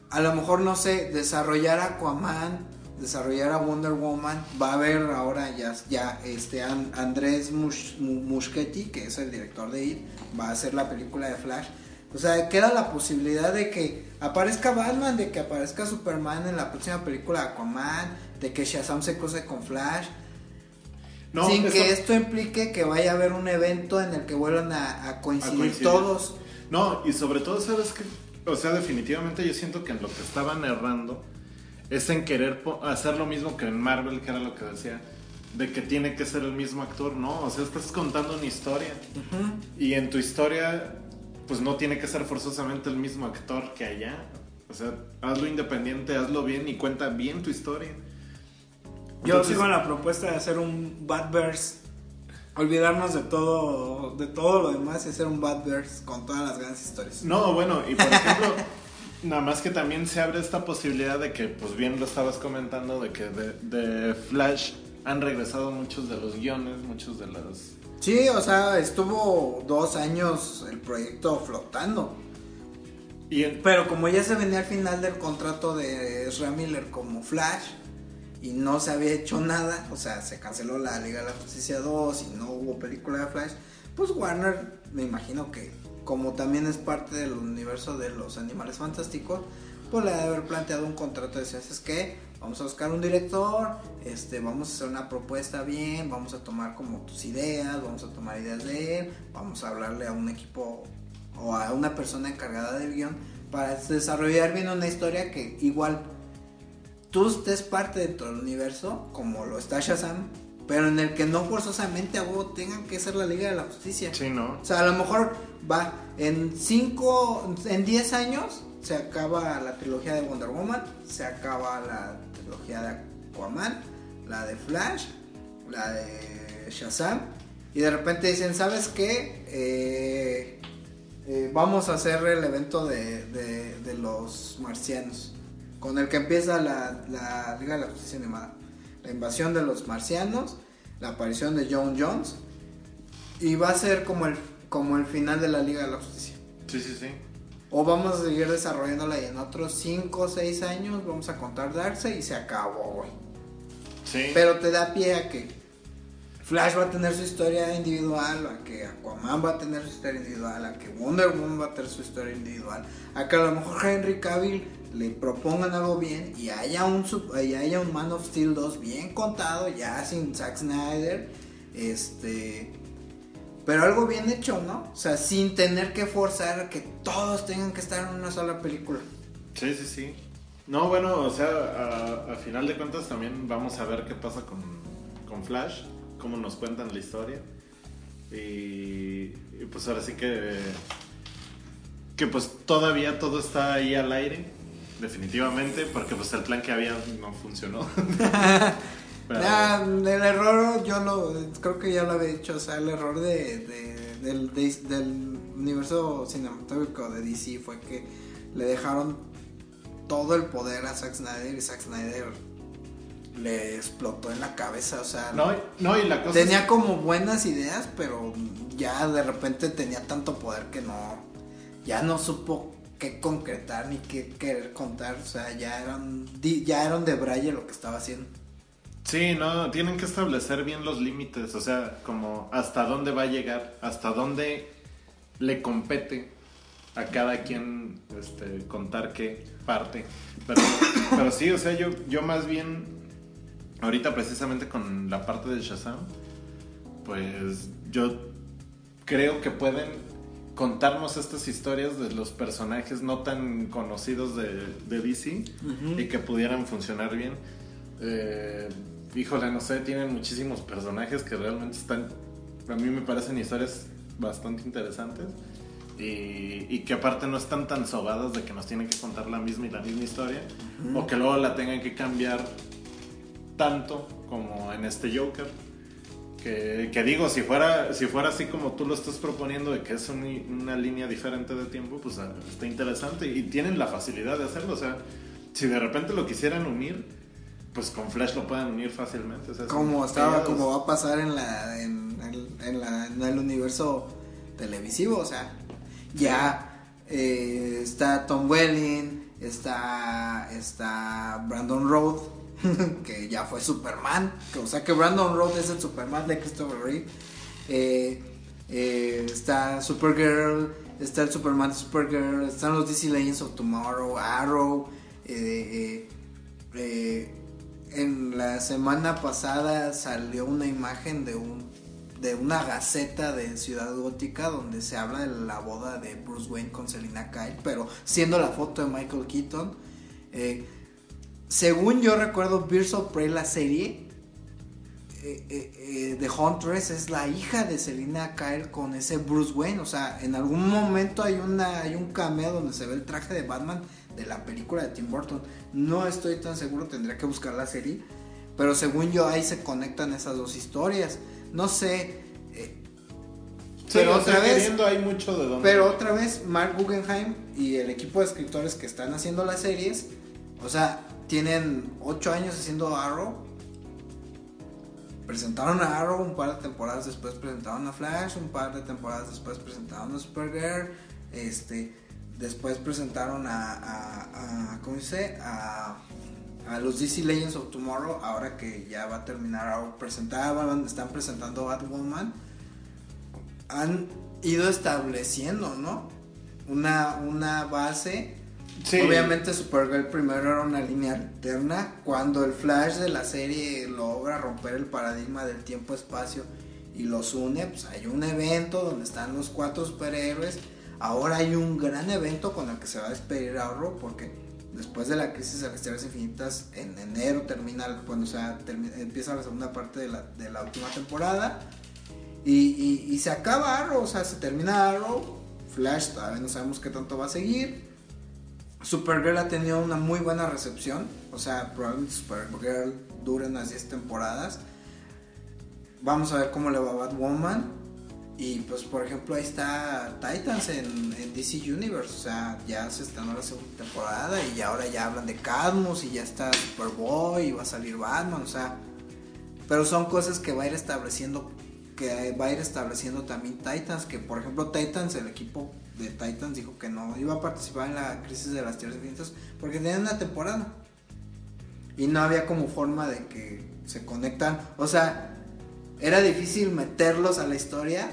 a lo mejor, no sé, desarrollar Aquaman, desarrollar a Wonder Woman. Va a haber ahora ya, ya este An- Andrés Musch- Mu- Muschietti, que es el director de IT, va a hacer la película de Flash. O sea, queda la posibilidad de que aparezca Batman, de que aparezca Superman en la próxima película de Aquaman, de que Shazam se cruce con Flash. No, sin que esto implique que vaya a haber un evento en el que vuelvan a, a coincidir, coincidir. todos. No, y sobre todo, ¿sabes qué? O sea, definitivamente yo siento que en lo que estaban errando es en querer hacer lo mismo que en Marvel, que era lo que decía, de que tiene que ser el mismo actor. No, o sea, estás contando una historia. Y en tu historia, pues no tiene que ser forzosamente el mismo actor que allá. O sea, hazlo independiente, hazlo bien y cuenta bien tu historia. Yo sigo en la propuesta de hacer un Batverse. Olvidarnos de todo, de todo lo demás y hacer un Batverse con todas las grandes historias. No, bueno, y por ejemplo, nada más que también se abre esta posibilidad de que, pues bien lo estabas comentando, de que de, de Flash han regresado muchos de los guiones, muchos de las... Sí, o sea, estuvo dos años el proyecto flotando. Y Pero como ya se venía al final del contrato de Ezra Miller como Flash y no se había hecho nada, o sea, se canceló la Liga de la Justicia 2 y no hubo película de Flash, pues Warner, me imagino que como también es parte del universo de los animales fantásticos, pues le ha de haber planteado un contrato de es que vamos a buscar un director, este, vamos a hacer una propuesta bien, vamos a tomar como tus ideas, vamos a tomar ideas de él, vamos a hablarle a un equipo o a una persona encargada del guion para desarrollar bien una historia que igual tú estés parte dentro del universo, como lo está Shazam, pero en el que no forzosamente a huevo tengan que ser la Liga de la Justicia. Sí, ¿no? O sea, a lo mejor va en 5, en 10 años se acaba la trilogía de Wonder Woman, se acaba la trilogía de Aquaman, la de Flash, la de Shazam, y de repente dicen, ¿sabes qué? Eh, eh, vamos a hacer el evento de, de- de los marcianos, con el que empieza la, la Liga de la Justicia Animada. La invasión de los marcianos, la aparición de John Jones, y va a ser como el, como el final de la Liga de la Justicia. Sí, sí, sí. O vamos a seguir desarrollándola y en otros 5 o 6 años vamos a contar Darkseid y se acabó, güey. Sí. Pero te da pie a que Flash va a tener su historia individual, a que Aquaman va a tener su historia individual, a que Wonder Woman va a tener su historia individual, a que a lo mejor Henry Cavill le propongan algo bien y haya un, y haya un Man of Steel 2 bien contado, ya sin Zack Snyder, este... Pero algo bien hecho, ¿no? O sea, sin tener que forzar que todos tengan que estar en una sola película. Sí, sí, sí. No, bueno, o sea, a, final de cuentas también vamos a ver qué pasa con, con Flash, cómo nos cuentan la historia. Y pues ahora sí que. Que pues todavía todo está ahí al aire, definitivamente, porque pues el plan que había no funcionó. Pero- Ya, el error, yo lo creo que ya lo había dicho, o sea, el error de, de- del, de- del universo cinematográfico de DC fue que le dejaron todo el poder a Zack Snyder y Zack Snyder le explotó en la cabeza, o sea, no, no, y la cosa tenía es- como buenas ideas, pero ya de repente tenía tanto poder que no, ya no supo concretar ni qué querer contar, o sea, ya eran, ya eran de Braille lo que estaba haciendo. Sí, no, tienen que establecer bien los límites, o sea, como hasta dónde va a llegar, hasta dónde le compete a cada quien este, contar qué parte. Pero, pero sí, o sea, yo, yo más bien, ahorita precisamente con la parte de Shazam, pues yo creo que pueden contarnos estas historias de los personajes no tan conocidos de, de DC y que pudieran funcionar bien. Eh, híjole, no sé, tienen muchísimos personajes que realmente están, a mí me parecen historias bastante interesantes y, y que aparte no están tan sobadas de que nos tienen que contar la misma y la misma historia o que luego la tengan que cambiar tanto como en este Joker. Que, que digo, si fuera, si fuera así como tú lo estás proponiendo, de que es un- una línea diferente de tiempo, pues ah, está interesante y tienen la facilidad de hacerlo. O sea, si de repente lo quisieran unir, pues con Flash lo pueden unir fácilmente. o sea, son como estaba como va a pasar en la en, el- en la- en el universo televisivo o sea ya eh, está Tom Welling está está Brandon Road que ya fue Superman. Que, o sea que Brandon Road es el Superman de Christopher Reeve. Eh, eh, está Supergirl está el Superman de Supergirl están los DC Legends of Tomorrow Arrow. Eh, en la semana pasada salió una imagen de un de una gaceta de Ciudad Gótica donde se habla de la boda de Bruce Wayne con Selina Kyle, pero siendo la foto de Michael Keaton. Según yo recuerdo, Birds of Prey, la serie eh, eh, eh, de Huntress es la hija de Selina Kyle con ese Bruce Wayne. O sea, en algún momento hay, una, hay un cameo donde se ve el traje de Batman de la película de Tim Burton. No estoy tan seguro, tendría que buscar la serie. Pero según yo ahí se conectan esas dos historias. No sé. eh, Sí, pero otra vez, hay mucho de donde. pero otra vez, Mark Guggenheim y el equipo de escritores que están haciendo las series, o sea, tienen 8 años haciendo Arrow. Presentaron a Arrow un par de temporadas después, presentaron a Flash, un par de temporadas después presentaron a Supergirl, este, después presentaron a, a, ¿cómo dice? A, a los DC Legends of Tomorrow, ahora que ya va a terminar Arrow, presentaban, están presentando Batwoman han ido estableciendo, ¿no? Una, una base. Sí. Obviamente Supergirl primero era una línea alterna. Cuando el Flash de la serie logra romper el paradigma del tiempo-espacio y los une, pues hay un evento donde están los cuatro superhéroes. Ahora hay un gran evento con el que se va a despedir Arrow porque después de la crisis de las Tierras Infinitas, en enero termina, cuando sea, empieza la segunda parte de la, de la última temporada. Y, y, se acaba Arrow, o sea, se termina Arrow. Flash todavía no sabemos qué tanto va a seguir. Supergirl ha tenido una muy buena recepción. O sea, probablemente Supergirl dure unas 10 temporadas. Vamos a ver cómo le va a Batwoman. Y pues, por ejemplo, ahí está Titans en, DC Universe. O sea, ya se estrenó la segunda temporada y ahora ya hablan de Cadmus y ya está Superboy y va a salir Batman. O sea, pero son cosas que va a ir estableciendo que va a ir estableciendo también Titans, que por ejemplo Titans, el equipo de Titans dijo que no iba a participar en la crisis de las tierras infinitas porque tenían una temporada y no había como forma de que se conectan, o sea, era difícil meterlos a la historia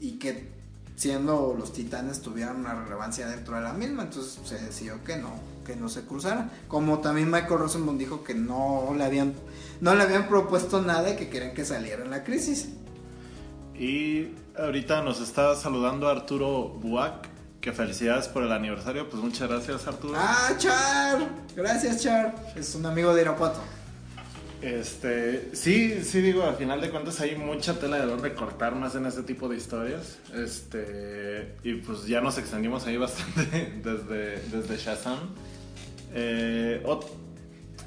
y que siendo los titanes tuvieran una relevancia dentro de la misma, entonces se decidió que no, que no se cruzaran. Como también Michael Rosenbaum dijo que no le habían, no le habían propuesto nada y que querían que saliera en la crisis. Y ahorita nos está saludando Arturo Buac, que felicidades por el aniversario, pues muchas gracias Arturo. Ah, Char, gracias Char, es un amigo de Irapuato. Este, sí, sí digo, al final de cuentas hay mucha tela de donde cortar más en ese tipo de historias. Este, y pues ya nos extendimos ahí bastante desde, desde Shazam. Eh,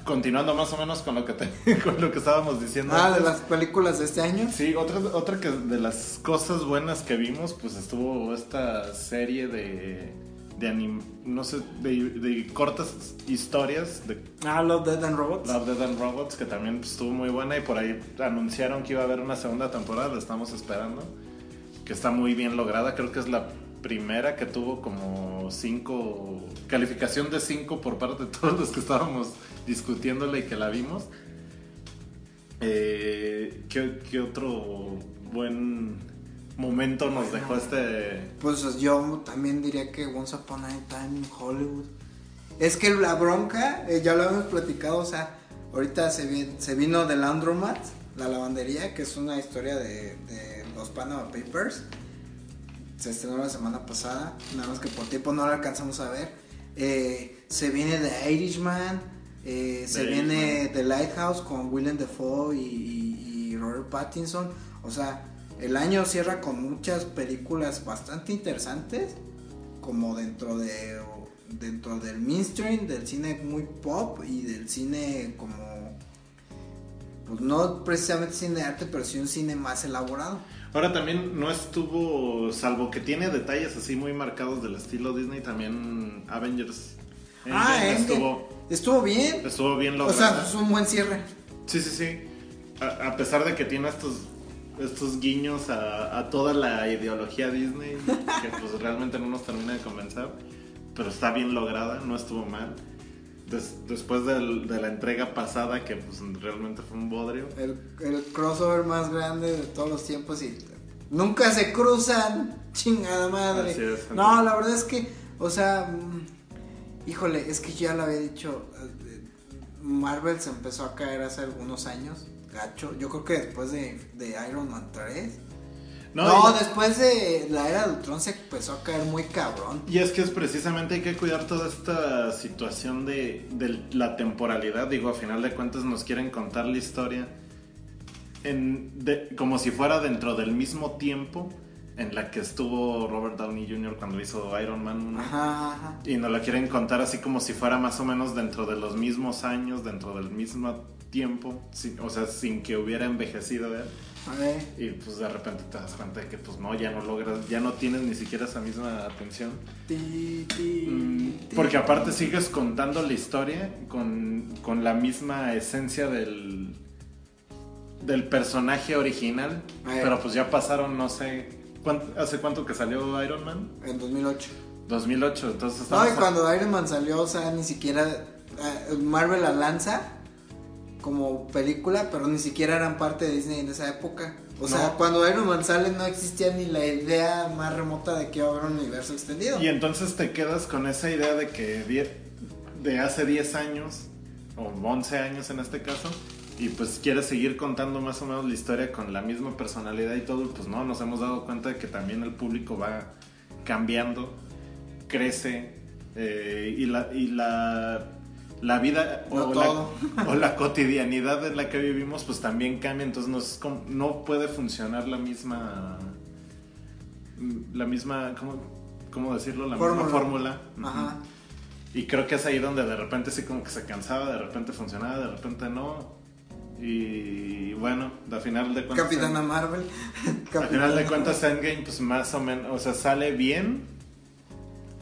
continuando más o menos con lo que con lo que estábamos diciendo. Ah, de las películas de este año. Sí, otra, otra que de las cosas buenas que vimos, pues estuvo esta serie de de no sé, de, cortas historias. De, ah, Love, Dead and Robots. Love, Dead and Robots, que también pues, estuvo muy buena y por ahí anunciaron que iba a haber una segunda temporada, la estamos esperando, que está muy bien lograda, creo que es la primera que tuvo como cinco, calificación de cinco por parte de todos los que estábamos discutiéndola y que la vimos. Eh, ¿qué, ¿Qué otro buen momento nos dejó este. Pues yo también diría que Once Upon a Time in Hollywood. Es que la bronca, eh, ya lo hemos platicado, o sea, ahorita se, se vino de Landromat, la lavandería, que es una historia de, los Panama Papers. Se estrenó la semana pasada, nada más que por tiempo no la alcanzamos a ver. Eh, se viene The Irishman, eh, se viene The Lighthouse con Willem Dafoe y, y Robert Pattinson. O sea, el año cierra con muchas películas bastante interesantes, como dentro de dentro del mainstream, del cine muy pop y del cine como pues no precisamente cine de arte, pero sí un cine más elaborado. Ahora también no estuvo, salvo que tiene detalles así muy marcados del estilo Disney, también Avengers. ah, estuvo, estuvo bien. Estuvo bien logrado. O sea, es un buen cierre. Sí, sí, sí. a pesar de que tiene estos estos guiños a, toda la ideología Disney que pues realmente no nos termina de convencer, pero está bien lograda, no estuvo mal. Después de la entrega pasada que pues realmente fue un bodrio. El, crossover más grande de todos los tiempos y nunca se cruzan, chingada madre. no, la verdad es que, o sea, mm, híjole, es que ya lo había dicho, eh, Marvel se empezó a caer hace algunos años gacho. Yo creo que después de, Iron Man 3. No, después de la era de Ultron se empezó a caer muy cabrón. Y es que es precisamente hay que cuidar toda esta situación de, la temporalidad. Digo, a final de cuentas nos quieren contar la historia en, como si fuera dentro del mismo tiempo en la que estuvo Robert Downey Jr. cuando hizo Iron Man Y nos la quieren contar así como si fuera más o menos dentro de los mismos años, dentro del mismo tiempo, o sea, sin que hubiera envejecido él. Y pues de repente te das cuenta de que pues no, ya no logras, ya no tienes ni siquiera esa misma atención. Mm, porque aparte sigues contando la historia con, con la misma esencia del, del personaje original. Pero pues ya pasaron, no sé, ¿hace cuánto que salió Iron Man? En 2008. 2008, entonces... No, y cuando Iron Man salió, o sea, ni siquiera eh, Marvel la lanza como película, pero ni siquiera eran parte de Disney en esa época. O sea, cuando Iron Man sale no existía ni la idea más remota de que iba a haber un universo extendido. Y entonces te quedas con esa idea de que de hace 10 años, o 11 años en este caso, y pues quieres seguir contando más o menos la historia con la misma personalidad y todo, pues no, nos hemos dado cuenta de que también el público va cambiando, crece, eh, y la, y la, la vida No o, la, o la cotidianidad en la que vivimos pues también cambia, entonces no, es como- no puede funcionar la misma, la misma, ¿cómo, cómo decirlo? La Fórmula. misma fórmula. Ajá. Y creo que es ahí donde de repente sí como que se cansaba, de repente funcionaba, de repente no. Y bueno, al final de cuentas... Capitana Marvel. Al final de cuentas Endgame pues más o menos, o sea, sale bien.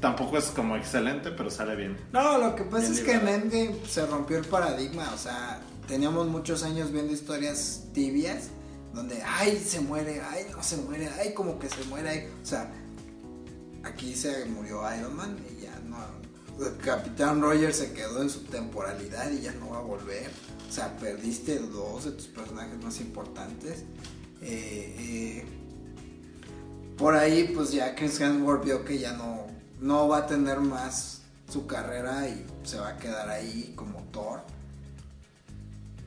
Tampoco es como excelente, pero sale bien. No, lo que pasa Bien es que en. Endgame se rompió el paradigma, o sea, teníamos muchos años viendo historias tibias donde, ay, se muere, ay, no se muere, ay, como que se muere, ay. o sea, aquí se murió Iron Man y ya no, el Capitán Rogers se quedó en su temporalidad y ya no va a volver, o sea, perdiste dos de tus personajes más importantes. Eh, eh, por ahí, pues ya Chris Hemsworth vio que ya no, no va a tener más su carrera y se va a quedar ahí como Thor.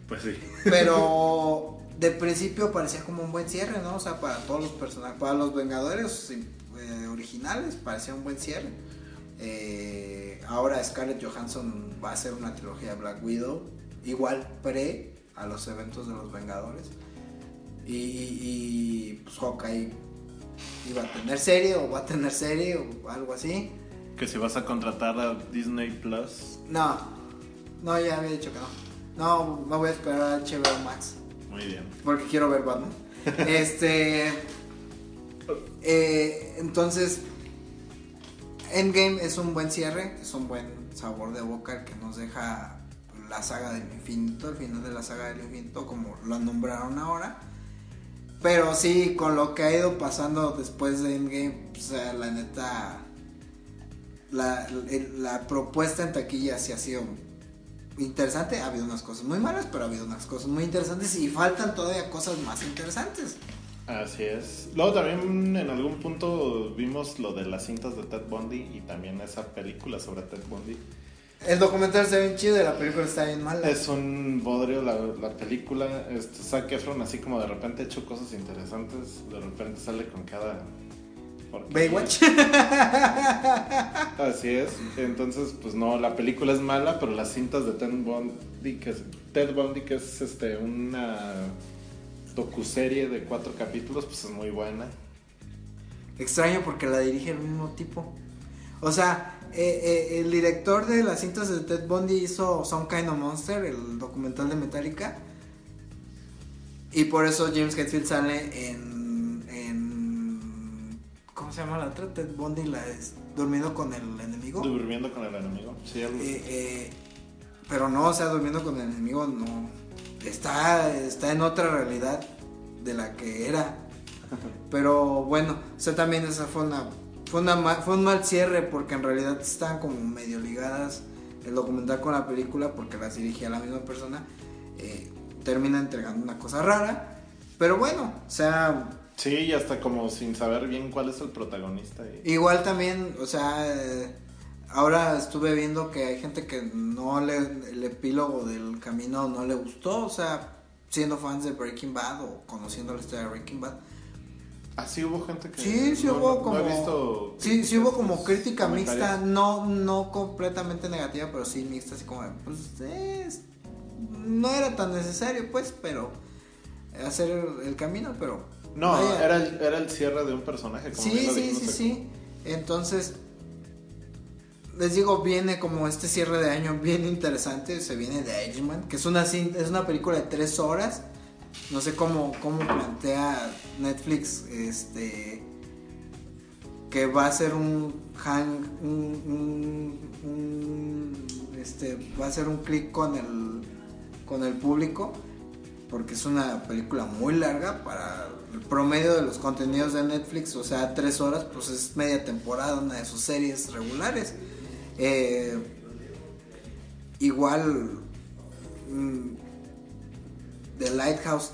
Pues sí. Pero de principio parecía como un buen cierre, ¿no? O sea, para todos los personajes, para los Vengadores eh, originales parecía un buen cierre. Eh, ahora Scarlett Johansson va a hacer una trilogía de Black Widow, igual pre a los eventos de los Vengadores. Y, y- y, pues Hawkeye iba a tener serie o va a tener serie o algo así. Que si vas a contratar a Disney Plus, No, no, ya había dicho que no. No, me voy a esperar a HBO Max. muy bien. Porque quiero ver Batman. este. eh, entonces. Endgame es un buen cierre, es un buen sabor de boca que nos deja la saga del infinito, el final de la saga del infinito, como lo nombraron ahora. Pero sí, con lo que ha ido pasando después de Endgame, o sea, la neta. La, la propuesta en taquilla sí ha sido interesante. Ha habido unas cosas muy malas, pero ha habido unas cosas muy interesantes y faltan todavía cosas más interesantes. Así es. Luego también en algún punto vimos lo de las cintas de Ted Bundy y también esa película sobre Ted Bundy. El documental está bien chido y la película está bien mala. Es un bodrio la, la película. Este, Zac Efron así como de repente ha hecho cosas interesantes, de repente sale con cada... Baywatch. Así es. Entonces, pues no, la película es mala, pero las cintas de Ted Bundy, que es, Ted Bundy, que es este, una docuserie de cuatro capítulos, pues es muy buena. Extraño porque la dirige el mismo tipo. O sea, eh, eh, el director de las cintas de Ted Bundy hizo Some Kind of Monster, el documental de Metallica. Y por eso James Hetfield sale en, en. ¿Cómo se llama la otra? Ted Bundy, la es, durmiendo con el enemigo. Durmiendo con el enemigo. Sí, algo así. Eh, eh, pero no, o sea, durmiendo con el enemigo no. Está, está en otra realidad de la que era. Pero bueno, o sea, también esa fue una, fue una ma- fue un mal cierre porque en realidad estaban como medio ligadas el documental con la película porque las dirigía la misma persona. Eh, termina entregando una cosa rara. Pero bueno, o sea, Sí, y hasta como sin saber bien cuál es el protagonista. y- Igual también, o sea, eh, ahora estuve viendo que hay gente que no le, el epílogo del camino no le gustó, o sea, siendo fans de Breaking Bad o conociendo la historia de Breaking Bad. Ah, sí hubo gente que... Sí, sí no- hubo no- como... No he visto... sí, sí hubo como crítica mixta, no, no completamente negativa, pero sí mixta, así como, de, pues, es- no era tan necesario, pues, pero hacer el, el camino, pero... No, vaya. era el, era el cierre de un personaje. Como Sí, sí, sí, sí. Entonces, les digo, viene como este cierre de año bien interesante. Se viene The Irishman, que es una, es una película de tres horas. No sé cómo, cómo plantea Netflix este que va a ser un hang, un, este, va a ser un clic con el, con el público porque es una película muy larga para el promedio de los contenidos de Netflix, o sea, tres horas, pues es media temporada, una de sus series regulares. Eh, igual, mm, The Lighthouse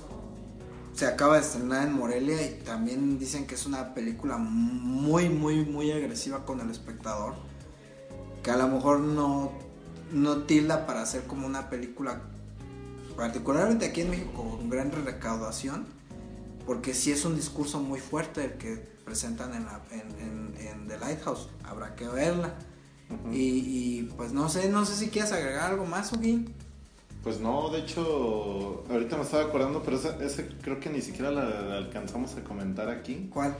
se acaba de estrenar en Morelia y también dicen que es una película muy, muy, muy agresiva con el espectador. Que a lo mejor no, no tilda para hacer como una película particularmente aquí en México con gran recaudación, porque sí es un discurso muy fuerte el que presentan en, la- en- en- en The Lighthouse, habrá que verla. Y, pues no sé, no sé si quieres agregar algo más, Ugin. Pues no, de hecho, ahorita me estaba acordando, pero ese, ese creo que ni siquiera la, la alcanzamos a comentar aquí. ¿Cuál?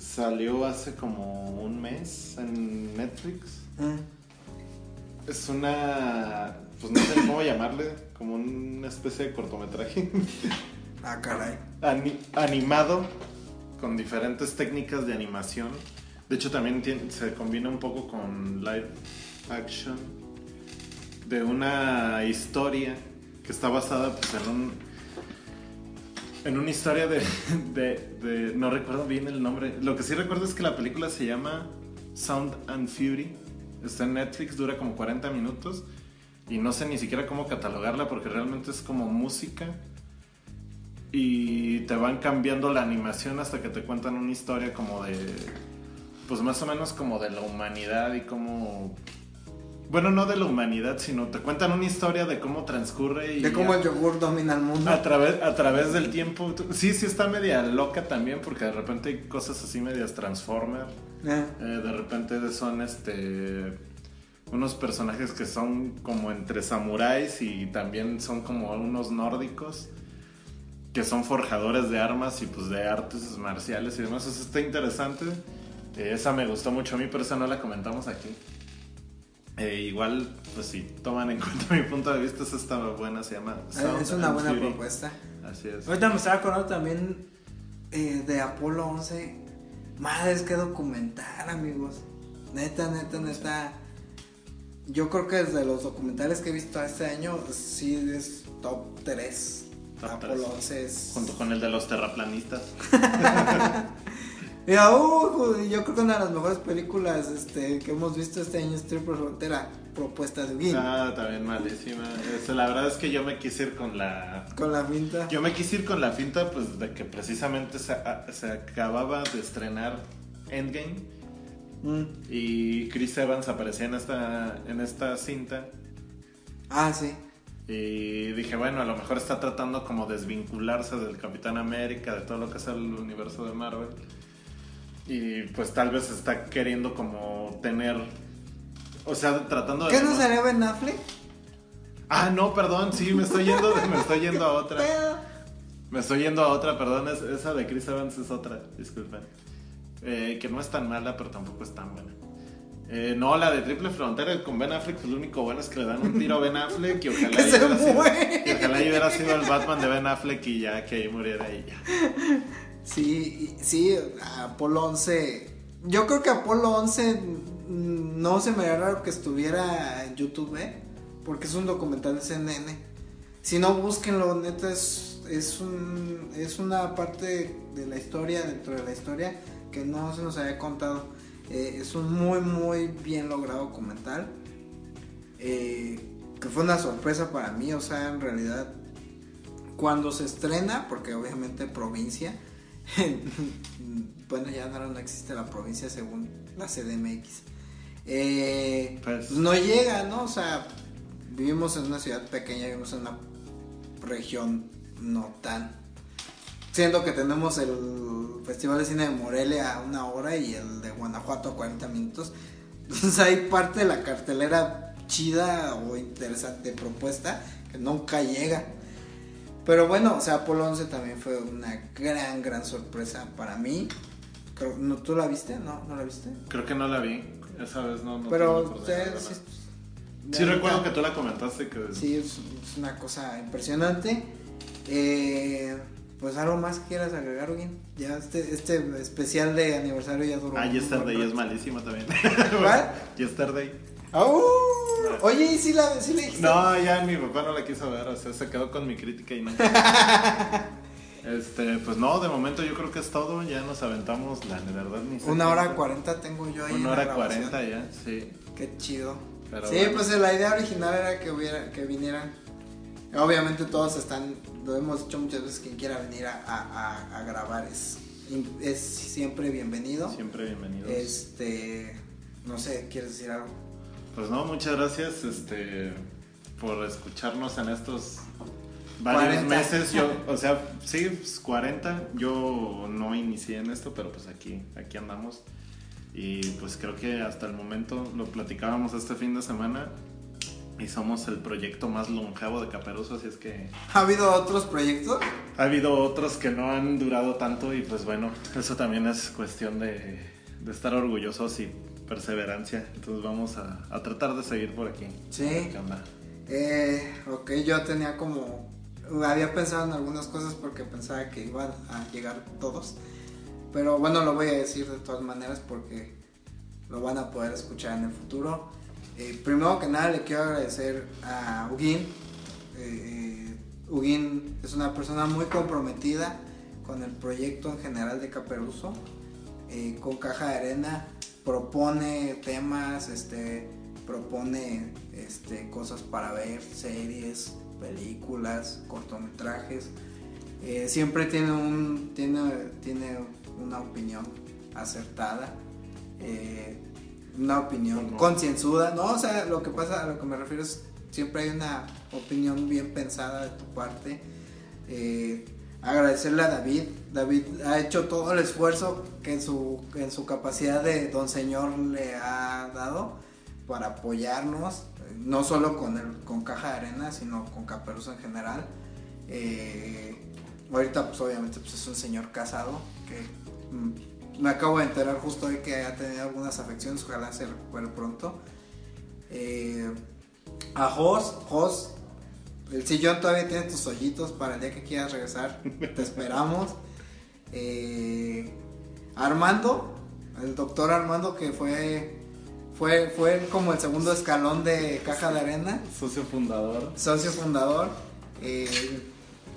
Salió hace como un mes en Netflix. Mm. Es una, pues no sé cómo llamarle, como una especie de cortometraje Ah, caray. ani- animado con diferentes técnicas de animación. De hecho, también tiene- se combina un poco con live action de una historia que está basada pues, en un en una historia de, de- de- no recuerdo bien el nombre. Lo que sí recuerdo es que la película se llama Sound and Fury. Está en Netflix, dura como 40 minutos y no sé ni siquiera cómo catalogarla porque realmente es como música y te van cambiando la animación hasta que te cuentan una historia como de pues más o menos como de la humanidad y cómo bueno no de la humanidad sino te cuentan una historia de cómo transcurre y De cómo el yogur domina el mundo. a través a través del tiempo sí sí está media loca también porque de repente hay cosas así medias transformer Eh, eh, de repente son este unos personajes que son como entre samuráis y también son como unos nórdicos que son forjadores de armas y pues de artes marciales y demás. Eso está interesante. Eh, esa me gustó mucho a mí, pero esa no la comentamos aquí. Eh, igual, pues si toman en cuenta mi punto de vista, esa está buena, se llama Sound es una buena Fury. propuesta. Así es. Ahorita me estaba acordando también eh, de Apolo 11. Madres, qué documental, amigos. Neta, neta, neta. Yo creo que desde los documentales que he visto este año, sí es top 3. Top Apolo tres. 11 es. Junto con el de los terraplanistas. Mira, uh, yo creo que una de las mejores películas este, que hemos visto este año es Triple Frontera, propuesta de Win. Ah, también malísima. La verdad es que yo me quise ir con la Con la pinta. Yo me quise ir con la finta, pues, de que precisamente se, a- se acababa de estrenar Endgame Mm. y Chris Evans aparecía en esta, en esta cinta Ah, sí. y dije, bueno, a lo mejor está tratando como desvincularse del Capitán América, de todo lo que es el universo de Marvel y pues tal vez está queriendo como tener, o sea, tratando de... ¿Qué no salió Ben Affleck? Ah, no, perdón, sí, me estoy yendo, me estoy yendo a otra. Pedo. Me estoy yendo a otra, perdón, es- esa de Chris Evans es otra, disculpen. Eh, que no es tan mala, pero tampoco es tan buena. Eh, no, la de Triple Frontera con Ben Affleck, pues lo único bueno es que le dan un tiro a Ben Affleck y ojalá, hubiera sido, y ojalá hubiera sido el Batman de Ben Affleck y ya que ahí muriera y ya. Sí, sí, Apolo 11. Yo creo que Apolo 11 mm, no se me haría que estuviera en YouTube, ¿eh? Porque es un documental de CNN. Si no, búsquenlo, neta, es, es, un, es una parte de la historia, dentro de la historia, que no se nos había contado. Eh, es un muy, muy bien logrado documental. eh, que fue una sorpresa para mí, o sea, en realidad, cuando se estrena, porque obviamente provincia, bueno, ya no, no existe la provincia según la CDMX. Eh, Pues- no llega, ¿no? O sea, vivimos en una ciudad pequeña, vivimos en una región no tan. Siendo que tenemos el Festival de Cine de Morelia a una hora y el de Guanajuato a 40 minutos. Entonces hay parte de la cartelera chida o interesante propuesta que nunca llega. Pero bueno, o sea, Apolo 11 también fue una gran, gran sorpresa para mí. Creo, ¿no, ¿Tú la viste? ¿No? ¿No la viste? Creo que no la vi, esa vez no. no Pero ustedes... sí, Sí, recuerdo que tú la comentaste que... Sí, es, es una cosa impresionante. Eh, pues algo más que quieras agregar, Huguín? Ya este, este especial de aniversario ya duró. Ah, Yesterday es malísima también. ¿Cuál? Yesterday. Oye, ¿y si la, sí le dijiste? No, ya mi papá no la quiso ver, o sea, se quedó con mi crítica y no. Este, pues no, de momento yo creo que es todo, ya nos aventamos la de verdad ni sé Una hora cuarenta tengo yo ahí. Una hora cuarenta ya, sí. Qué chido. Pero sí, bueno. pues la idea original era que hubiera, que vinieran. Obviamente todos están, lo hemos dicho muchas veces, quien quiera venir a, a- a- a grabar es, es siempre bienvenido. Siempre bienvenidos. Este, no sé, ¿quieres decir algo? Pues no, muchas gracias este, por escucharnos en estos varios 40. meses. Yo, o sea, sí, pues, 40. Yo no inicié en esto, pero pues aquí, aquí andamos. Y pues creo que hasta el momento lo platicábamos este fin de semana y somos el proyecto más longevo de Caperuso, así es que... ¿Ha habido otros proyectos? Ha habido otros que no han durado tanto y pues bueno, eso también es cuestión de, de estar orgullosos y perseverancia. Entonces vamos a, a, tratar de seguir por aquí. Sí. Eh, ok, yo tenía como... Había pensado en algunas cosas porque pensaba que iban a llegar todos. Pero bueno, lo voy a decir de todas maneras porque lo van a poder escuchar en el futuro. Eh, primero que nada le quiero agradecer a Ugin. Eh, Ugin es una persona muy comprometida con el proyecto en general de Caperuso. Eh, con Caja de Arena propone temas, este, propone este, cosas para ver, series, películas, cortometrajes. Eh, siempre tiene, un, tiene, tiene una opinión acertada. Eh, una opinión concienzuda, no, o sea, lo que pasa, a lo que me refiero es siempre hay una opinión bien pensada de tu parte. Eh, agradecerle a David, David ha hecho todo el esfuerzo que en su, en su capacidad de don señor le ha dado para apoyarnos, no solo con, el, con Caja de Arena, sino con Caperuso en general. Eh, ahorita pues obviamente pues, es un señor casado que mm, me acabo de enterar justo hoy que ha tenido algunas afecciones, ojalá se recupere pronto. Eh, a Jos, Jos, el sillón todavía tiene tus hoyitos para el día que quieras regresar, te esperamos. Eh, Armando, el doctor Armando que fue, fue, fue como el segundo escalón de Caja de Arena. Socio fundador. Socio fundador. Eh,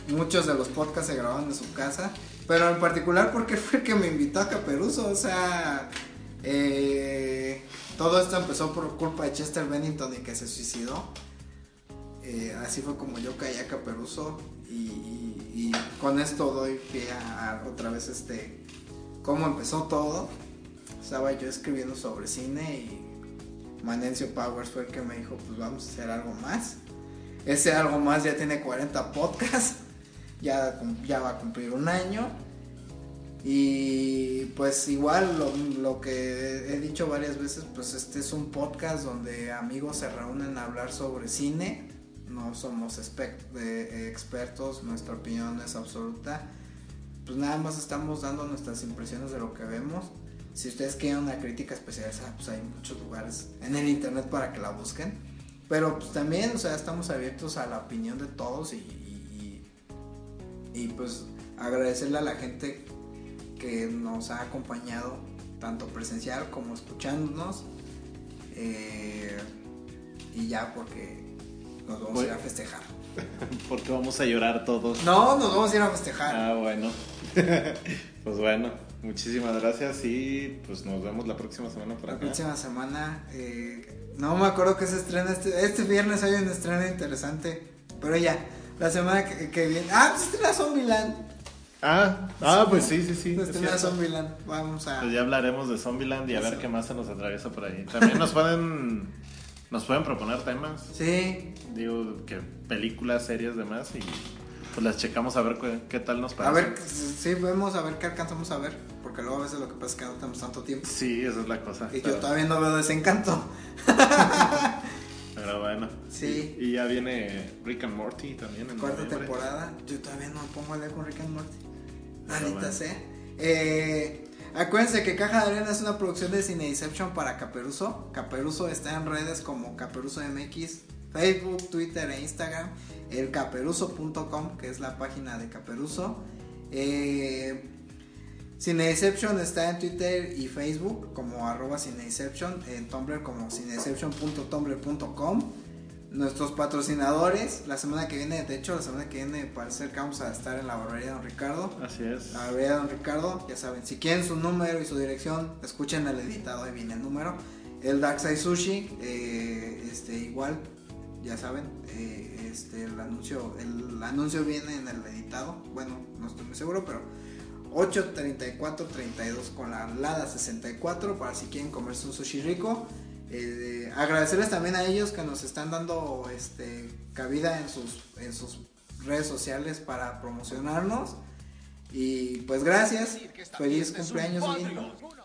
muchos de los podcasts se grabaron en su casa. Pero en particular porque fue el que me invitó a Caperuso. O sea, eh, todo esto empezó por culpa de Chester Bennington y que se suicidó. Eh, así fue como yo caí a Caperuso. Y, con esto doy pie a, otra vez este. Cómo empezó todo. Estaba yo escribiendo sobre cine y Manencio Powers fue el que me dijo: Pues vamos a hacer algo más. Ese algo más ya tiene 40 podcasts ya, ya va a cumplir un año. Y pues igual lo, lo, que he dicho varias veces, pues este es un podcast donde amigos se reúnen a hablar sobre cine. No somos expertos, nuestra opinión es absoluta. Pues nada más estamos dando nuestras impresiones de lo que vemos. Si ustedes quieren una crítica especializada, pues hay muchos lugares en el internet para que la busquen. Pero pues también, o sea, estamos abiertos a la opinión de todos y, y pues agradecerle a la gente que nos ha acompañado tanto presencial como escuchándonos eh, y ya porque nos vamos a ir a festejar porque vamos a llorar todos no nos vamos a ir a festejar ah bueno pues bueno muchísimas gracias y pues nos vemos la próxima semana por la acá. próxima semana eh, no me acuerdo que se estrena este este viernes hay un estreno interesante pero ya la semana que, que viene. Ah, pues estrena Zombieland. Ah, ah, pues sí, sí, sí. Estrena Zombieland. Vamos a. Pues ya hablaremos de Zombieland y a ver qué más se nos atraviesa por ahí. También nos pueden. Nos pueden proponer temas. Sí. Digo, que películas, series, demás. Y pues las checamos a ver qué, qué tal nos parece. A ver, sí, vemos a ver qué alcanzamos a ver. Porque luego a veces lo que pasa es que no tenemos tanto tiempo. Sí, esa es la cosa. Y pero... yo todavía no veo desencanto. Pero bueno. Sí. Y, y, ya viene Rick and Morty también. En Cuarta noviembre. temporada. Yo todavía no me pongo a leer con Rick and Morty. Maldita bueno. sea. Eh, acuérdense que Caja de Arena es una producción de Cineception para Caperuso. Caperuso está en redes como Caperuso MX, Facebook, Twitter e Instagram. El caperuso.com, que es la página de Caperuso. Eh, está en Twitter y Facebook como arroba Cineception, en Tumblr como cineception.tumblr.com. Nuestros patrocinadores, la semana que viene, de hecho, la semana que viene parece que vamos a estar en la barbería de Don Ricardo. Así es. La barbería de Don Ricardo, ya saben, si quieren su número y su dirección, escuchen el editado, ahí viene el número. El Daksai Sushi, eh, este, igual, ya saben, eh, este, el anuncio, el anuncio viene en el editado. Bueno, no estoy muy seguro, pero 83432 con la Lada 64 para si quieren comerse un sushi rico. Eh, agradecerles también a ellos que nos están dando este, cabida en sus, en sus redes sociales para promocionarnos. Y pues gracias. Feliz cumpleaños,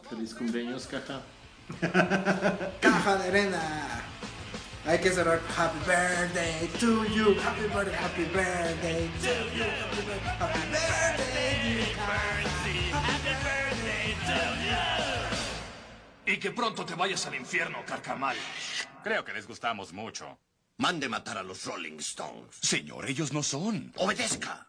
Feliz cumpleaños, caja. Caja de arena. Hay que cerrar. Happy birthday to you. Happy birthday, happy birthday to you. Happy birthday, happy birthday, caja. Happy birthday to Y que pronto te vayas al infierno, carcamal. Creo que les gustamos mucho. Mande matar a los Rolling Stones. Señor, ellos no son. Obedezca.